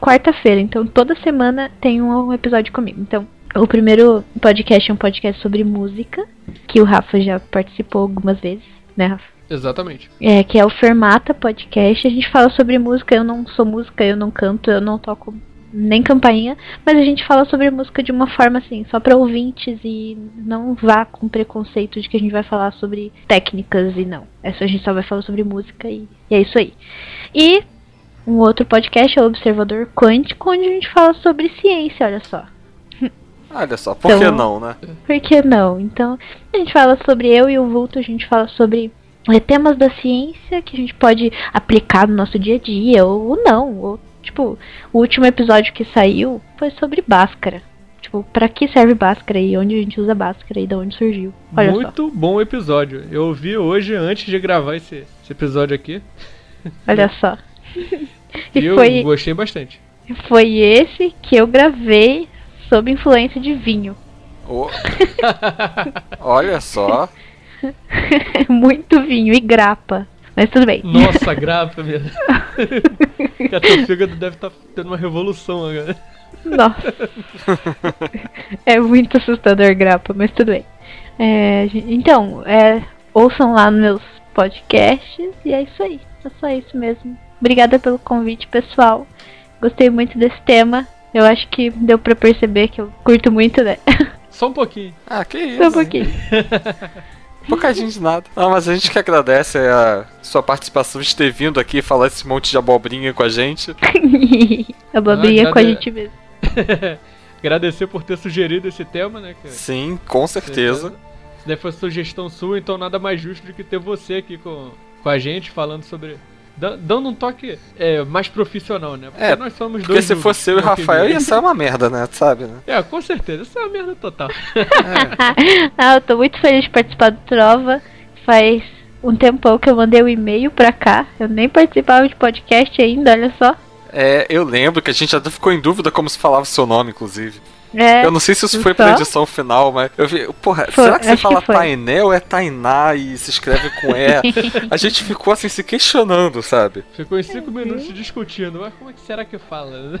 quarta-feira, então toda semana tem um episódio comigo. Então, o primeiro podcast é um podcast sobre música, que o Rafa já participou algumas vezes, né, Rafa? Exatamente. É, que é o Fermata Podcast. A gente fala sobre música. Eu não sou música, eu não canto, eu não toco nem campainha, mas a gente fala sobre música de uma forma assim, só para ouvintes e não vá com preconceito de que a gente vai falar sobre técnicas e não. É só, a gente só vai falar sobre música e, e é isso aí. E um outro podcast é o Observador Quântico, onde a gente fala sobre ciência, olha só. Olha só, por que Então- não, né? Por que não? Então, a gente fala sobre eu e o Vulto, a gente fala sobre é, temas da ciência que a gente pode aplicar no nosso dia a dia, ou não. Ou, tipo, o último episódio que saiu foi sobre Bhaskara. Tipo, pra que serve Bhaskara e onde a gente usa Bhaskara e de onde surgiu. Olha só. Muito bom episódio. Eu ouvi hoje antes de gravar esse, esse episódio aqui. Olha só. E, (laughs) E eu foi, gostei bastante. foi esse que eu gravei sob influência de vinho. Ô. (laughs) Olha só. (laughs) Muito vinho e grapa. Mas tudo bem. Nossa, (laughs) grapa mesmo. Cara, teu fígado deve estar tendo uma revolução agora. Nossa. é muito assustador grapa, mas tudo bem. É, então, é, ouçam lá nos meus podcasts e é isso aí. É só isso mesmo. Obrigada pelo convite, pessoal. Gostei muito desse tema. Eu acho que deu pra perceber que eu curto muito, né? (laughs) Só um pouquinho. Ah, que isso. Só um pouquinho. (laughs) Bocadinho de nada. Não, mas a gente que agradece a sua participação de ter vindo aqui falar esse monte de abobrinha com a gente. (laughs) a babinha Ah, com a gente mesmo. Agradecer por ter sugerido esse tema, né, cara? Sim, com certeza. Se daí foi sugestão sua, então nada mais justo do que ter você aqui com, com a gente falando sobre. Dan- Dando um toque é, mais profissional, né? Porque É, nós somos Porque dois. se do- fosse eu e o Rafael, ia ser uma merda, né? Sabe, né? É, com certeza. Isso é uma merda total. (laughs) ah, eu tô muito feliz de participar do Trova. Faz um tempão que eu mandei o e-mail pra cá. Eu nem participava de podcast ainda, olha só. É, eu lembro que a gente até ficou em dúvida como se falava o seu nome, inclusive. É, eu não sei se isso foi só? pra edição final, mas eu vi. Porra, Foi, será que você que fala. Tainé ou é Tainá e se escreve com E? (laughs) a gente ficou assim se questionando, sabe? Ficou em cinco minutos discutindo. Mas como é que será que fala? (laughs)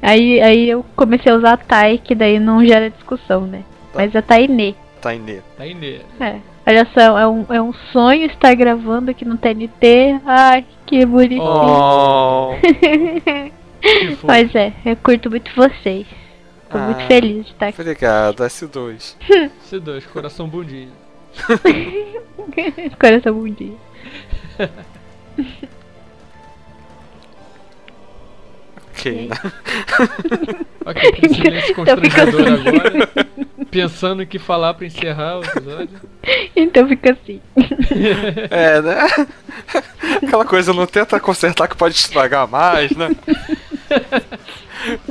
Aí, aí eu comecei a usar a Tai, que daí não gera discussão, né? Mas a Tainê. Tainê. Tainê. É. Olha só, é um, é um sonho estar gravando aqui no TNT. Ai, que bonitinho. Oh. (laughs) Que (laughs) fofo. Mas é, eu curto muito vocês. Tô muito Ah. feliz de estar aqui. Obrigado, S2. C2, (laughs) coração bundinho. (laughs) Coração bundinho. Ok? Ok, aquele silêncio Então constrangedor assim. agora. Pensando o que falar pra encerrar o episódio. Então fica assim. É, né? Aquela coisa, não tenta consertar que pode estragar mais, né?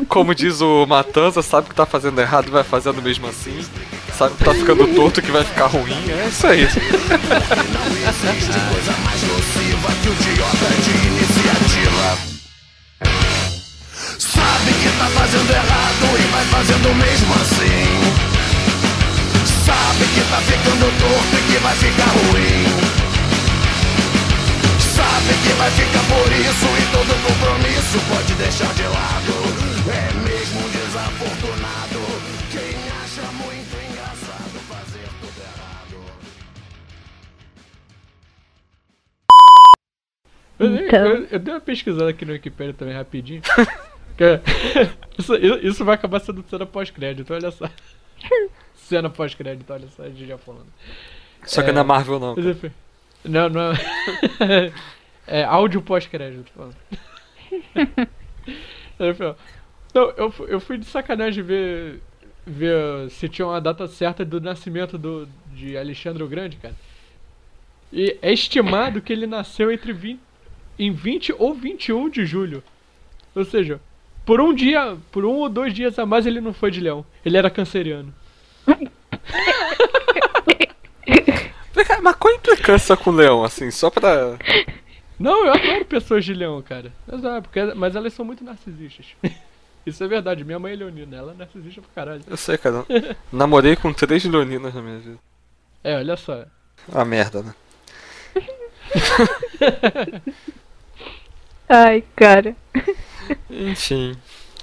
Como diz o Matanza, sabe que tá fazendo errado vai fazendo mesmo assim. Sabe que tá ficando torto que vai ficar ruim. É isso aí. Sabe que tá fazendo errado e vai fazendo mesmo assim. Sabe que tá ficando torto e que vai ficar ruim. Sabe que vai ficar por isso e todo compromisso pode deixar de lado. É mesmo um desafortunado quem acha muito engraçado fazer tudo errado. Eu, Então. eu, eu dei uma pesquisada aqui no Wikipedia também rapidinho. (laughs) Que- (laughs) isso, isso vai acabar sendo cena pós-crédito, olha só. (laughs) Cena pós-crédito, olha só, a gente já falando. Só que não é Marvel, não. Enfim. Não, não é. É áudio pós-crédito. (laughs) Não, eu, eu fui de sacanagem ver, ver se tinha uma data certa do nascimento do, de Alexandre o Grande, cara. E é estimado que ele nasceu entre 20, em 20 ou 21 de julho. Ou seja, por um dia, por um ou dois dias a mais ele não foi de leão. Ele era canceriano. (laughs) Mas qual a implicância com o leão, assim? Só pra. Não, eu adoro pessoas de leão, cara. Mas, é, porque, mas elas são muito narcisistas. (laughs) Isso é verdade. Minha mãe é leonina, ela é narcisista pra caralho. Eu sei, cara. Namorei com três leoninas na minha vida. É, olha só. Ah, merda, né? (laughs) Ai, cara. Enfim,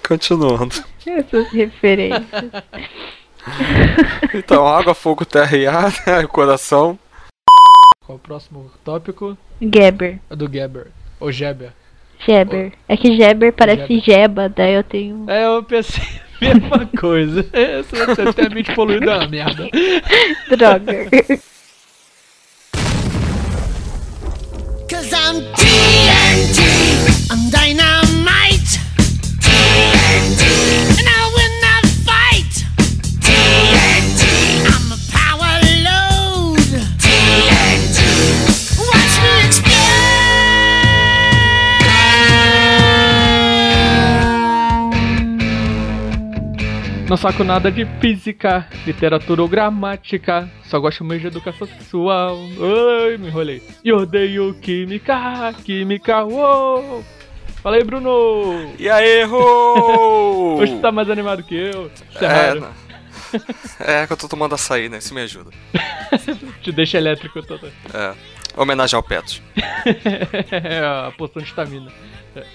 continuando. Essas referências. Então, água, fogo, terra e ar, né? coração. Qual o próximo tópico? Geber. É do Geber. Ou Geber. Geber. É que Geber parece Geber. Jeba, daí eu tenho. É, eu pensei (laughs) a mesma coisa. Você tem a mente poluída é uma merda. (laughs) Droga. Cause I'm TNT, I'm dynamite. Não saco nada de física, literatura ou gramática. Só gosto muito de educação sexual. Ai, me enrolei. E odeio química, química, uou! Fala aí, Bruno! E aí, errou! Hoje tu tá mais animado que eu. Isso é, É, é que eu tô tomando açaí, né? Isso me ajuda. (laughs) Te deixa elétrico todo. É. Homenagem ao Petros. (laughs) É, a poção de estamina.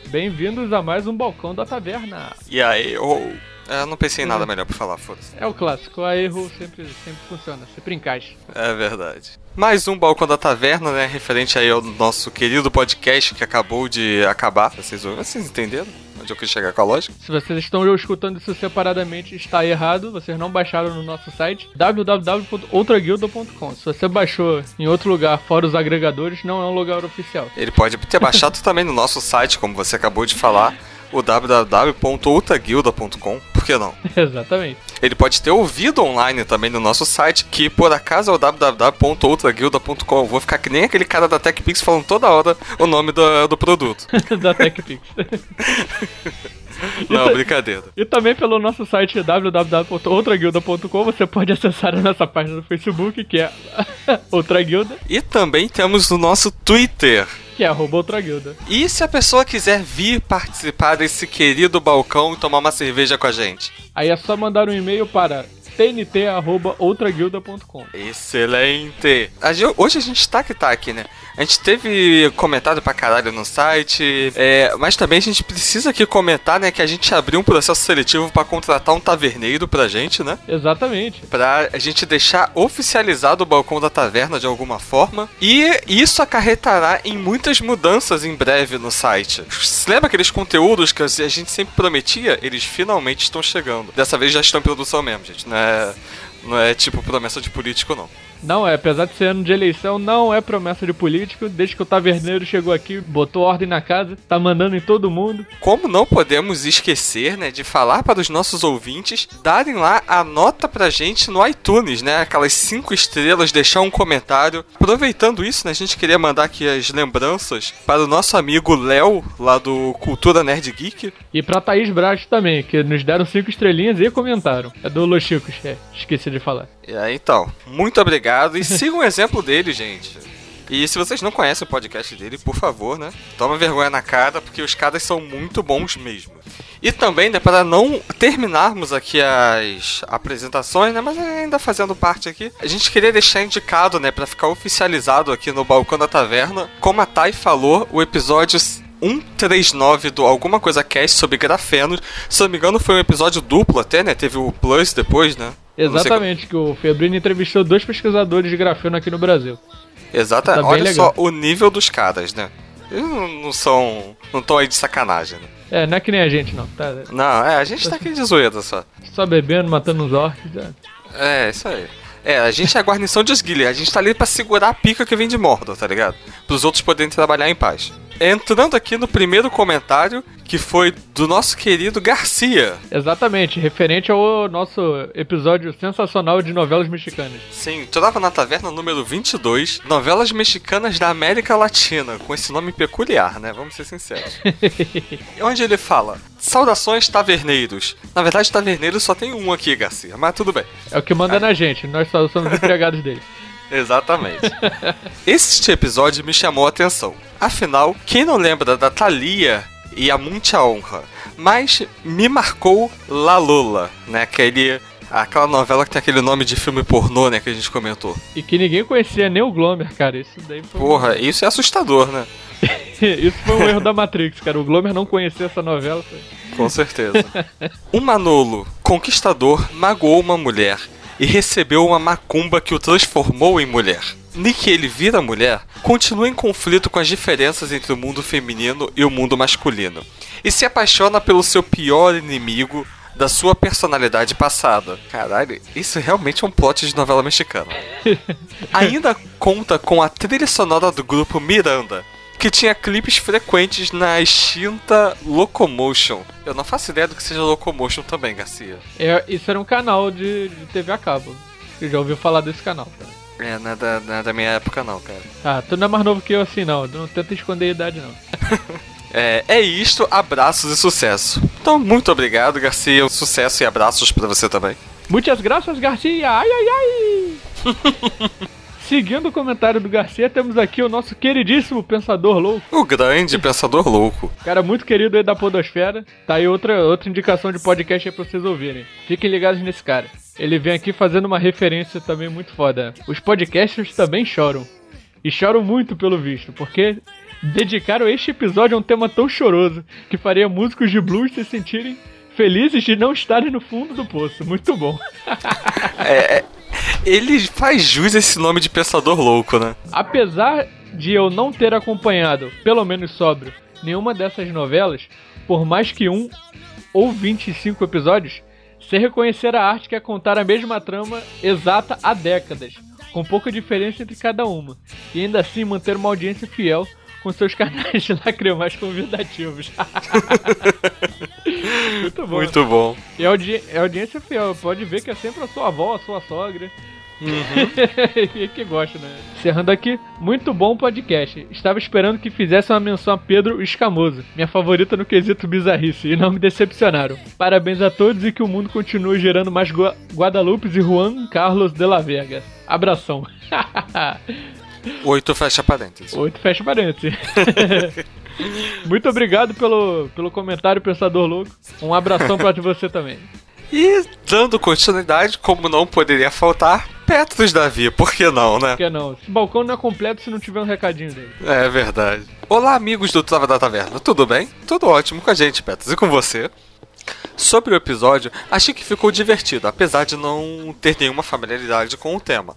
Bem-vindos a mais um balcão da taverna. E aí, errou! É, eu não pensei em nada melhor pra falar, foda-se. É o clássico, a erro sempre, sempre funciona, sempre encaixa. É verdade. Mais um Balcão da Taverna, né? Referente aí ao nosso querido podcast que acabou de acabar. Vocês, vocês entenderam? Onde eu quis chegar com a lógica? Se vocês estão escutando isso separadamente, está errado. Vocês não baixaram no nosso site www.outraguilda.com. Se você baixou em outro lugar fora os agregadores, não é um lugar oficial. Ele pode ter baixado (laughs) também no nosso site, como você acabou de falar, o www.outraguilda.com. Por que não? (laughs) Exatamente. Ele pode ter ouvido online também no nosso site, que por acaso é o www.outraguilda.com. Eu Vou ficar que nem aquele cara da TechPix falando toda hora o nome do, do produto. (laughs) da TechPix. (laughs) Não, brincadeira. E também pelo nosso site www.outraguilda.com você pode acessar a nossa página no Facebook, que é Outra Guilda, E também temos o nosso Twitter. Que é arroba Outra Guilda. E se a pessoa quiser vir participar desse querido balcão e tomar uma cerveja com a gente? Aí é só mandar um e-mail para tnt.outraguilda.com. Excelente! Hoje a gente tá que tá aqui, né? A gente teve comentário pra caralho no site, é, mas também a gente precisa aqui comentar, né, que a gente abriu um processo seletivo pra contratar um taverneiro pra gente, né? Exatamente. Pra a gente deixar oficializado o balcão da taverna de alguma forma. E isso acarretará em muitas mudanças em breve no site. Você lembra aqueles conteúdos que a gente sempre prometia? Eles finalmente estão chegando. Dessa vez já estão em produção mesmo, gente. Não é, não é tipo promessa de político, não. Não, é, apesar de ser ano de eleição, não é promessa de político. Desde que o taverneiro chegou aqui, botou ordem na casa, tá mandando em todo mundo. Como não podemos esquecer, né, de falar para os nossos ouvintes darem lá a nota pra gente no iTunes, né, aquelas cinco estrelas, deixar um comentário. Aproveitando isso, né, a gente queria mandar aqui as lembranças para o nosso amigo Léo, lá do Cultura Nerd Geek. E pra Thaís Braz também, que nos deram cinco estrelinhas e comentaram. É do Los Chicos, é, esqueci de falar. E aí, então, muito obrigado e sigam o exemplo dele, gente. E se vocês não conhecem o podcast dele, por favor, né? Toma vergonha na cara, porque os caras são muito bons mesmo. E também, né, para não terminarmos aqui as apresentações, né, mas ainda fazendo parte aqui, a gente queria deixar indicado, né, para ficar oficializado aqui no Balcão da Taverna, como a Thay falou, o episódio 139 do Alguma Coisa Cast sobre grafenos. Se não me engano, foi um episódio duplo até, né? Teve o Plus depois, né? Exatamente, que o Febrino entrevistou dois pesquisadores de grafeno aqui no Brasil. Exato. Tá Olha legal. só o nível dos caras, né? Eles não, são. Não estão aí de sacanagem, né? É, não é que nem a gente, não. Tá Não, é, a gente tá aqui de zoeira só. só bebendo, matando uns orcs. É. É, isso aí. É, a gente é a guarnição de Osguilha. A gente tá ali pra segurar a pica que vem de Mordor, tá ligado? Pros outros poderem trabalhar em paz. Entrando aqui no primeiro comentário, que foi do nosso querido Garcia. Exatamente, referente ao nosso episódio sensacional de novelas mexicanas. Sim, Trova na Taverna número 22, novelas mexicanas da América Latina, com esse nome peculiar, né? Vamos ser sinceros. (laughs) Onde ele fala: Saudações taverneiros. Na verdade, taverneiro só tem um aqui, Garcia, mas tudo bem. É o que manda na gente, nós só somos empregados dele. Exatamente. Este episódio me chamou a atenção. Afinal, quem não lembra da Thalia e a Muita Honra? Mas me marcou La Lula, né? Aquele, aquela novela que tem aquele nome de filme pornô, né? Que a gente comentou. E que ninguém conhecia nem o Glomer, cara. Isso daí foi. Porra, isso é assustador, né? (laughs) Isso foi um erro da Matrix, cara. O Glomer não conhecia essa novela. Foi... Com certeza. Um Manolo, conquistador, magoou uma mulher e recebeu uma macumba que o transformou em mulher. Nick ele vira mulher, continua em conflito com as diferenças entre o mundo feminino e o mundo masculino, e se apaixona pelo seu pior inimigo da sua personalidade passada. Caralho, isso realmente é um plot de novela mexicana. (laughs) Ainda conta com a trilha sonora do grupo Miranda, que tinha clipes frequentes na extinta Locomotion. Eu não faço ideia do que seja Locomotion também, Garcia. É, isso era um canal de, de TV a cabo. Eu já ouviu falar desse canal. É, não é, da, não é da minha época não, cara. Ah, tu não é mais novo que eu assim não. Não tenta esconder a idade não. (laughs) É, é isto, abraços e sucesso. Então, muito obrigado, Garcia. Sucesso e abraços pra você também. Muitas graças, Garcia. Ai, ai, ai. (laughs) Seguindo o comentário do Garcia, temos aqui o nosso queridíssimo Pensador Louco. O grande Pensador Louco. Cara muito querido aí da Podosfera. Tá aí outra, outra indicação de podcast aí pra vocês ouvirem. Fiquem ligados nesse cara. Ele vem aqui fazendo uma referência também muito foda. Os podcasters também choram. E choram muito pelo visto, porque dedicaram este episódio a um tema tão choroso que faria músicos de blues se sentirem felizes de não estarem no fundo do poço. Muito bom. É, é, ele faz jus a esse nome de Pensador Louco, né? Apesar de eu não ter acompanhado, pelo menos sóbrio, nenhuma dessas novelas, por mais que um ou 25 episódios, sei reconhecer a arte que é contar a mesma trama exata há décadas, com pouca diferença entre cada uma, e ainda assim manter uma audiência fiel com seus canais de lacrimais convidativos. (laughs) Muito bom. Muito bom. E a, audi a audiência fiel, pode ver que é sempre a sua avó, a sua sogra. Uhum. (laughs) que gosta, né? Encerrando aqui, muito bom podcast. Estava esperando que fizesse uma menção a Pedro Escamoso, minha favorita no quesito bizarrice, e não me decepcionaram. Parabéns a todos e que o mundo continue gerando mais Gua Guadalupes e Juan Carlos de la Vega. Abração. (laughs) Oito fecha parênteses. Oito fecha parênteses. (laughs) Muito obrigado pelo, pelo comentário, Pensador Louco. Um abração pra você também. E dando continuidade, como não poderia faltar, Petros Davi, por que não, né? Por que não? Esse balcão não é completo se não tiver um recadinho dele. É verdade. Olá, amigos do Trava da Taverna, tudo bem? Tudo ótimo com a gente, Petros, e com você? Sobre o episódio, achei que ficou divertido, apesar de não ter nenhuma familiaridade com o tema.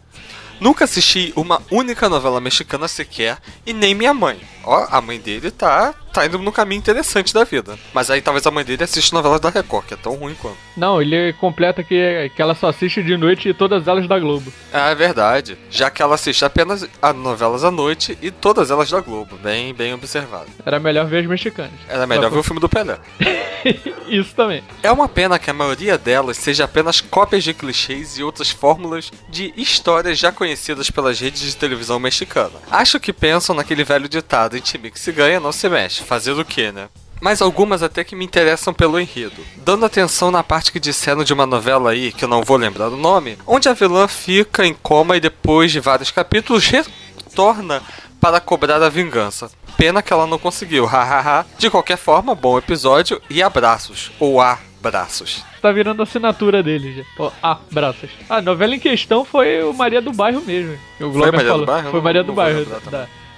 Nunca assisti uma única novela mexicana sequer e nem minha mãe. Ó, a mãe dele tá, tá indo num caminho interessante da vida. Mas aí talvez a mãe dele assista novelas da Record, que é tão ruim quanto. Não, ele completa que, que ela só assiste de noite e todas elas da Globo. É verdade. Já que ela assiste apenas a novelas à noite e todas elas da Globo. Bem, bem observado. Era melhor ver as mexicanas. Era melhor ver o filme do Pelé. (laughs) Isso também. É uma pena que a maioria delas seja apenas cópias de clichês e outras fórmulas de histórias já conhecidas pelas redes de televisão mexicana. Acho que pensam naquele velho ditado: em time que se ganha não se mexe. Fazer o que, né? Mas algumas até que me interessam pelo enredo. Dando atenção na parte que disseram de uma novela aí, que eu não vou lembrar o nome, onde a vilã fica em coma e depois de vários capítulos retorna para cobrar a vingança. Pena que ela não conseguiu, hahaha. De qualquer forma, bom episódio e abraços. Ou abraços. Tá virando assinatura dele já. Ó, abraços. A novela em questão foi o Maria do Bairro mesmo. O Globo Maria do falou. Bairro? Foi Maria do Bairro.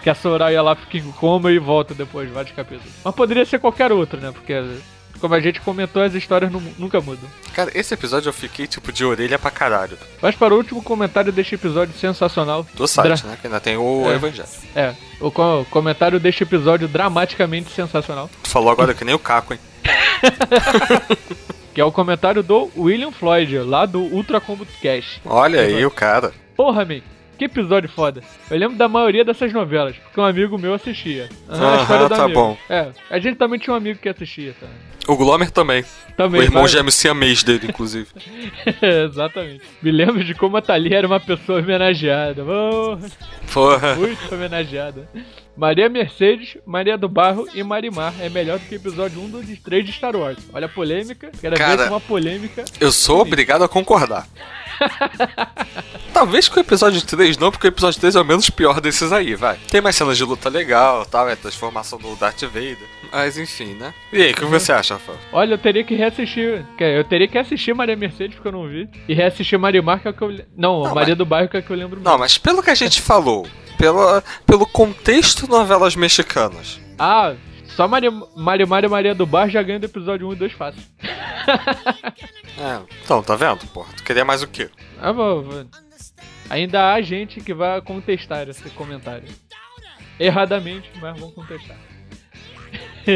Que a Soraya lá fica em coma e volta depois de vários capítulos. Mas poderia ser qualquer outro, né? Porque, como a gente comentou, as histórias nu- nunca mudam. Cara, esse episódio eu fiquei tipo de orelha pra caralho. Mas para o último comentário deste episódio sensacional. Do site, Dra- né? Que ainda tem o É. Evangelho. É, o co- comentário deste episódio dramaticamente sensacional. Tu falou agora que nem o Caco, hein? (laughs) Que é o comentário do William Floyd, lá do Ultra Combo Cash. Olha aí o cara. Porra, man, que episódio foda. Eu lembro da maioria dessas novelas, porque um amigo meu assistia. Aham, a história do tá amigo. bom. É, a gente também tinha um amigo que assistia, tá? O Glomer também. Também, o irmão mas- gêmeo siamês dele, inclusive. (laughs) Exatamente. Me lembro de como a Thalia era uma pessoa homenageada. Oh, Porra. muito homenageada. Maria Mercedes, Maria do Bairro e Marimar é melhor do que o episódio 1 do 3 de Star Wars. Olha a polêmica, quero Cara, ver uma polêmica. Eu sou obrigado a concordar. (laughs) Talvez com o episódio 3 não, porque o episódio 3 é o menos pior desses aí, vai. Tem mais cenas de luta legal, tal, é a transformação do Darth Vader. Mas enfim, né? E aí, o que você acha, Rafael? Olha, eu teria que reassistir. Eu teria que assistir Maria Mercedes, porque eu não vi. E reassistir Marimar, que é o que eu. Não, Não, Maria mas- do Bairro, que é o que eu lembro Não, mas pelo que a gente falou, pela, pelo contexto novelas mexicanas, Ah, só Maria, Marimar e Maria do Bairro já ganham do episódio 1 e 2 fácil. (laughs) É, então, tá vendo, porra? Tu queria mais o quê? Ah, vou, vou. Ainda há gente que vai contestar esse comentário. Erradamente, mas vão contestar. (laughs)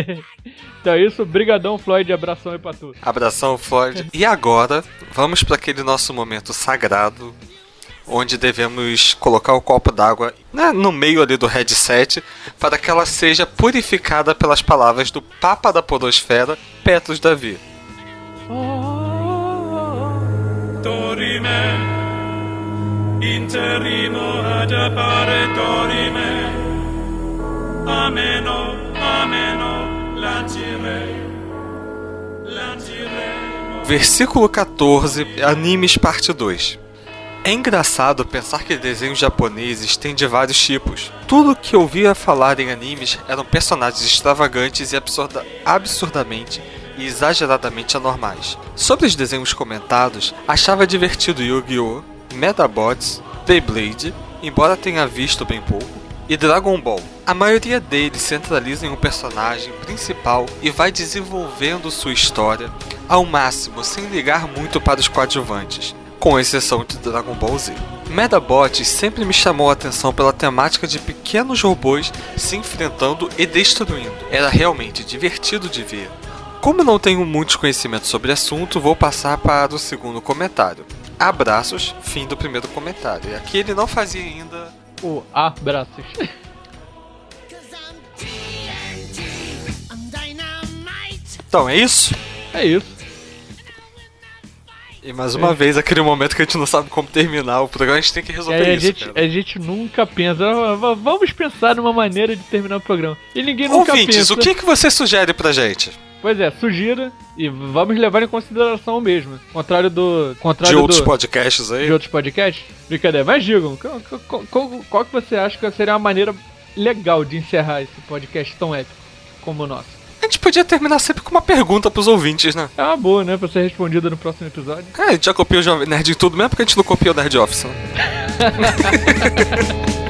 então é isso, brigadão Floyd, abração aí pra tu. Abração, Floyd. E agora, vamos para aquele nosso momento sagrado, onde devemos colocar o copo d'água né, no meio ali do headset, para que ela seja purificada pelas palavras do Papa da Podosfera, Petros Davi. Ameno, ameno. Versículo 14, Animes Parte 2. É engraçado pensar que desenhos japoneses têm de vários tipos. Tudo que eu via falar em animes eram personagens extravagantes e absurda- absurdamente e exageradamente anormais. Sobre os desenhos comentados, achava divertido Yu-Gi-Oh!, Metabots, Beyblade, embora tenha visto bem pouco, e Dragon Ball. A maioria deles centraliza em um personagem principal e vai desenvolvendo sua história ao máximo sem ligar muito para os coadjuvantes, com exceção de Dragon Ball Z. Medabots sempre me chamou a atenção pela temática de pequenos robôs se enfrentando e destruindo. Era realmente divertido de ver. Como não tenho muitos conhecimentos sobre o assunto, vou passar para o segundo comentário. Abraços, fim do primeiro comentário. E aqui ele não fazia ainda O abraços. Então, é isso? É isso. E mais uma vez, aquele momento que a gente não sabe como terminar o programa, a gente tem que resolver aí a isso. gente, a gente nunca pensa, "Ah, vamos pensar numa maneira de terminar o programa. E ninguém nunca Ouvintes, pensa. o que, que você sugere pra gente? Pois é, sugira e vamos levar em consideração mesmo. Contrário do. Contrário De outros do, podcasts aí? de outros podcasts? Brincadeira, mas digam, qual- qual- qual que você acha que seria uma maneira legal de encerrar esse podcast tão épico como o nosso? A gente podia terminar sempre com uma pergunta pros ouvintes, né? É uma boa, né? Pra ser respondida no próximo episódio. É, a gente já copiou o Jovem Nerd em tudo, mesmo porque a gente não copiou o Nerd Office, né? (laughs)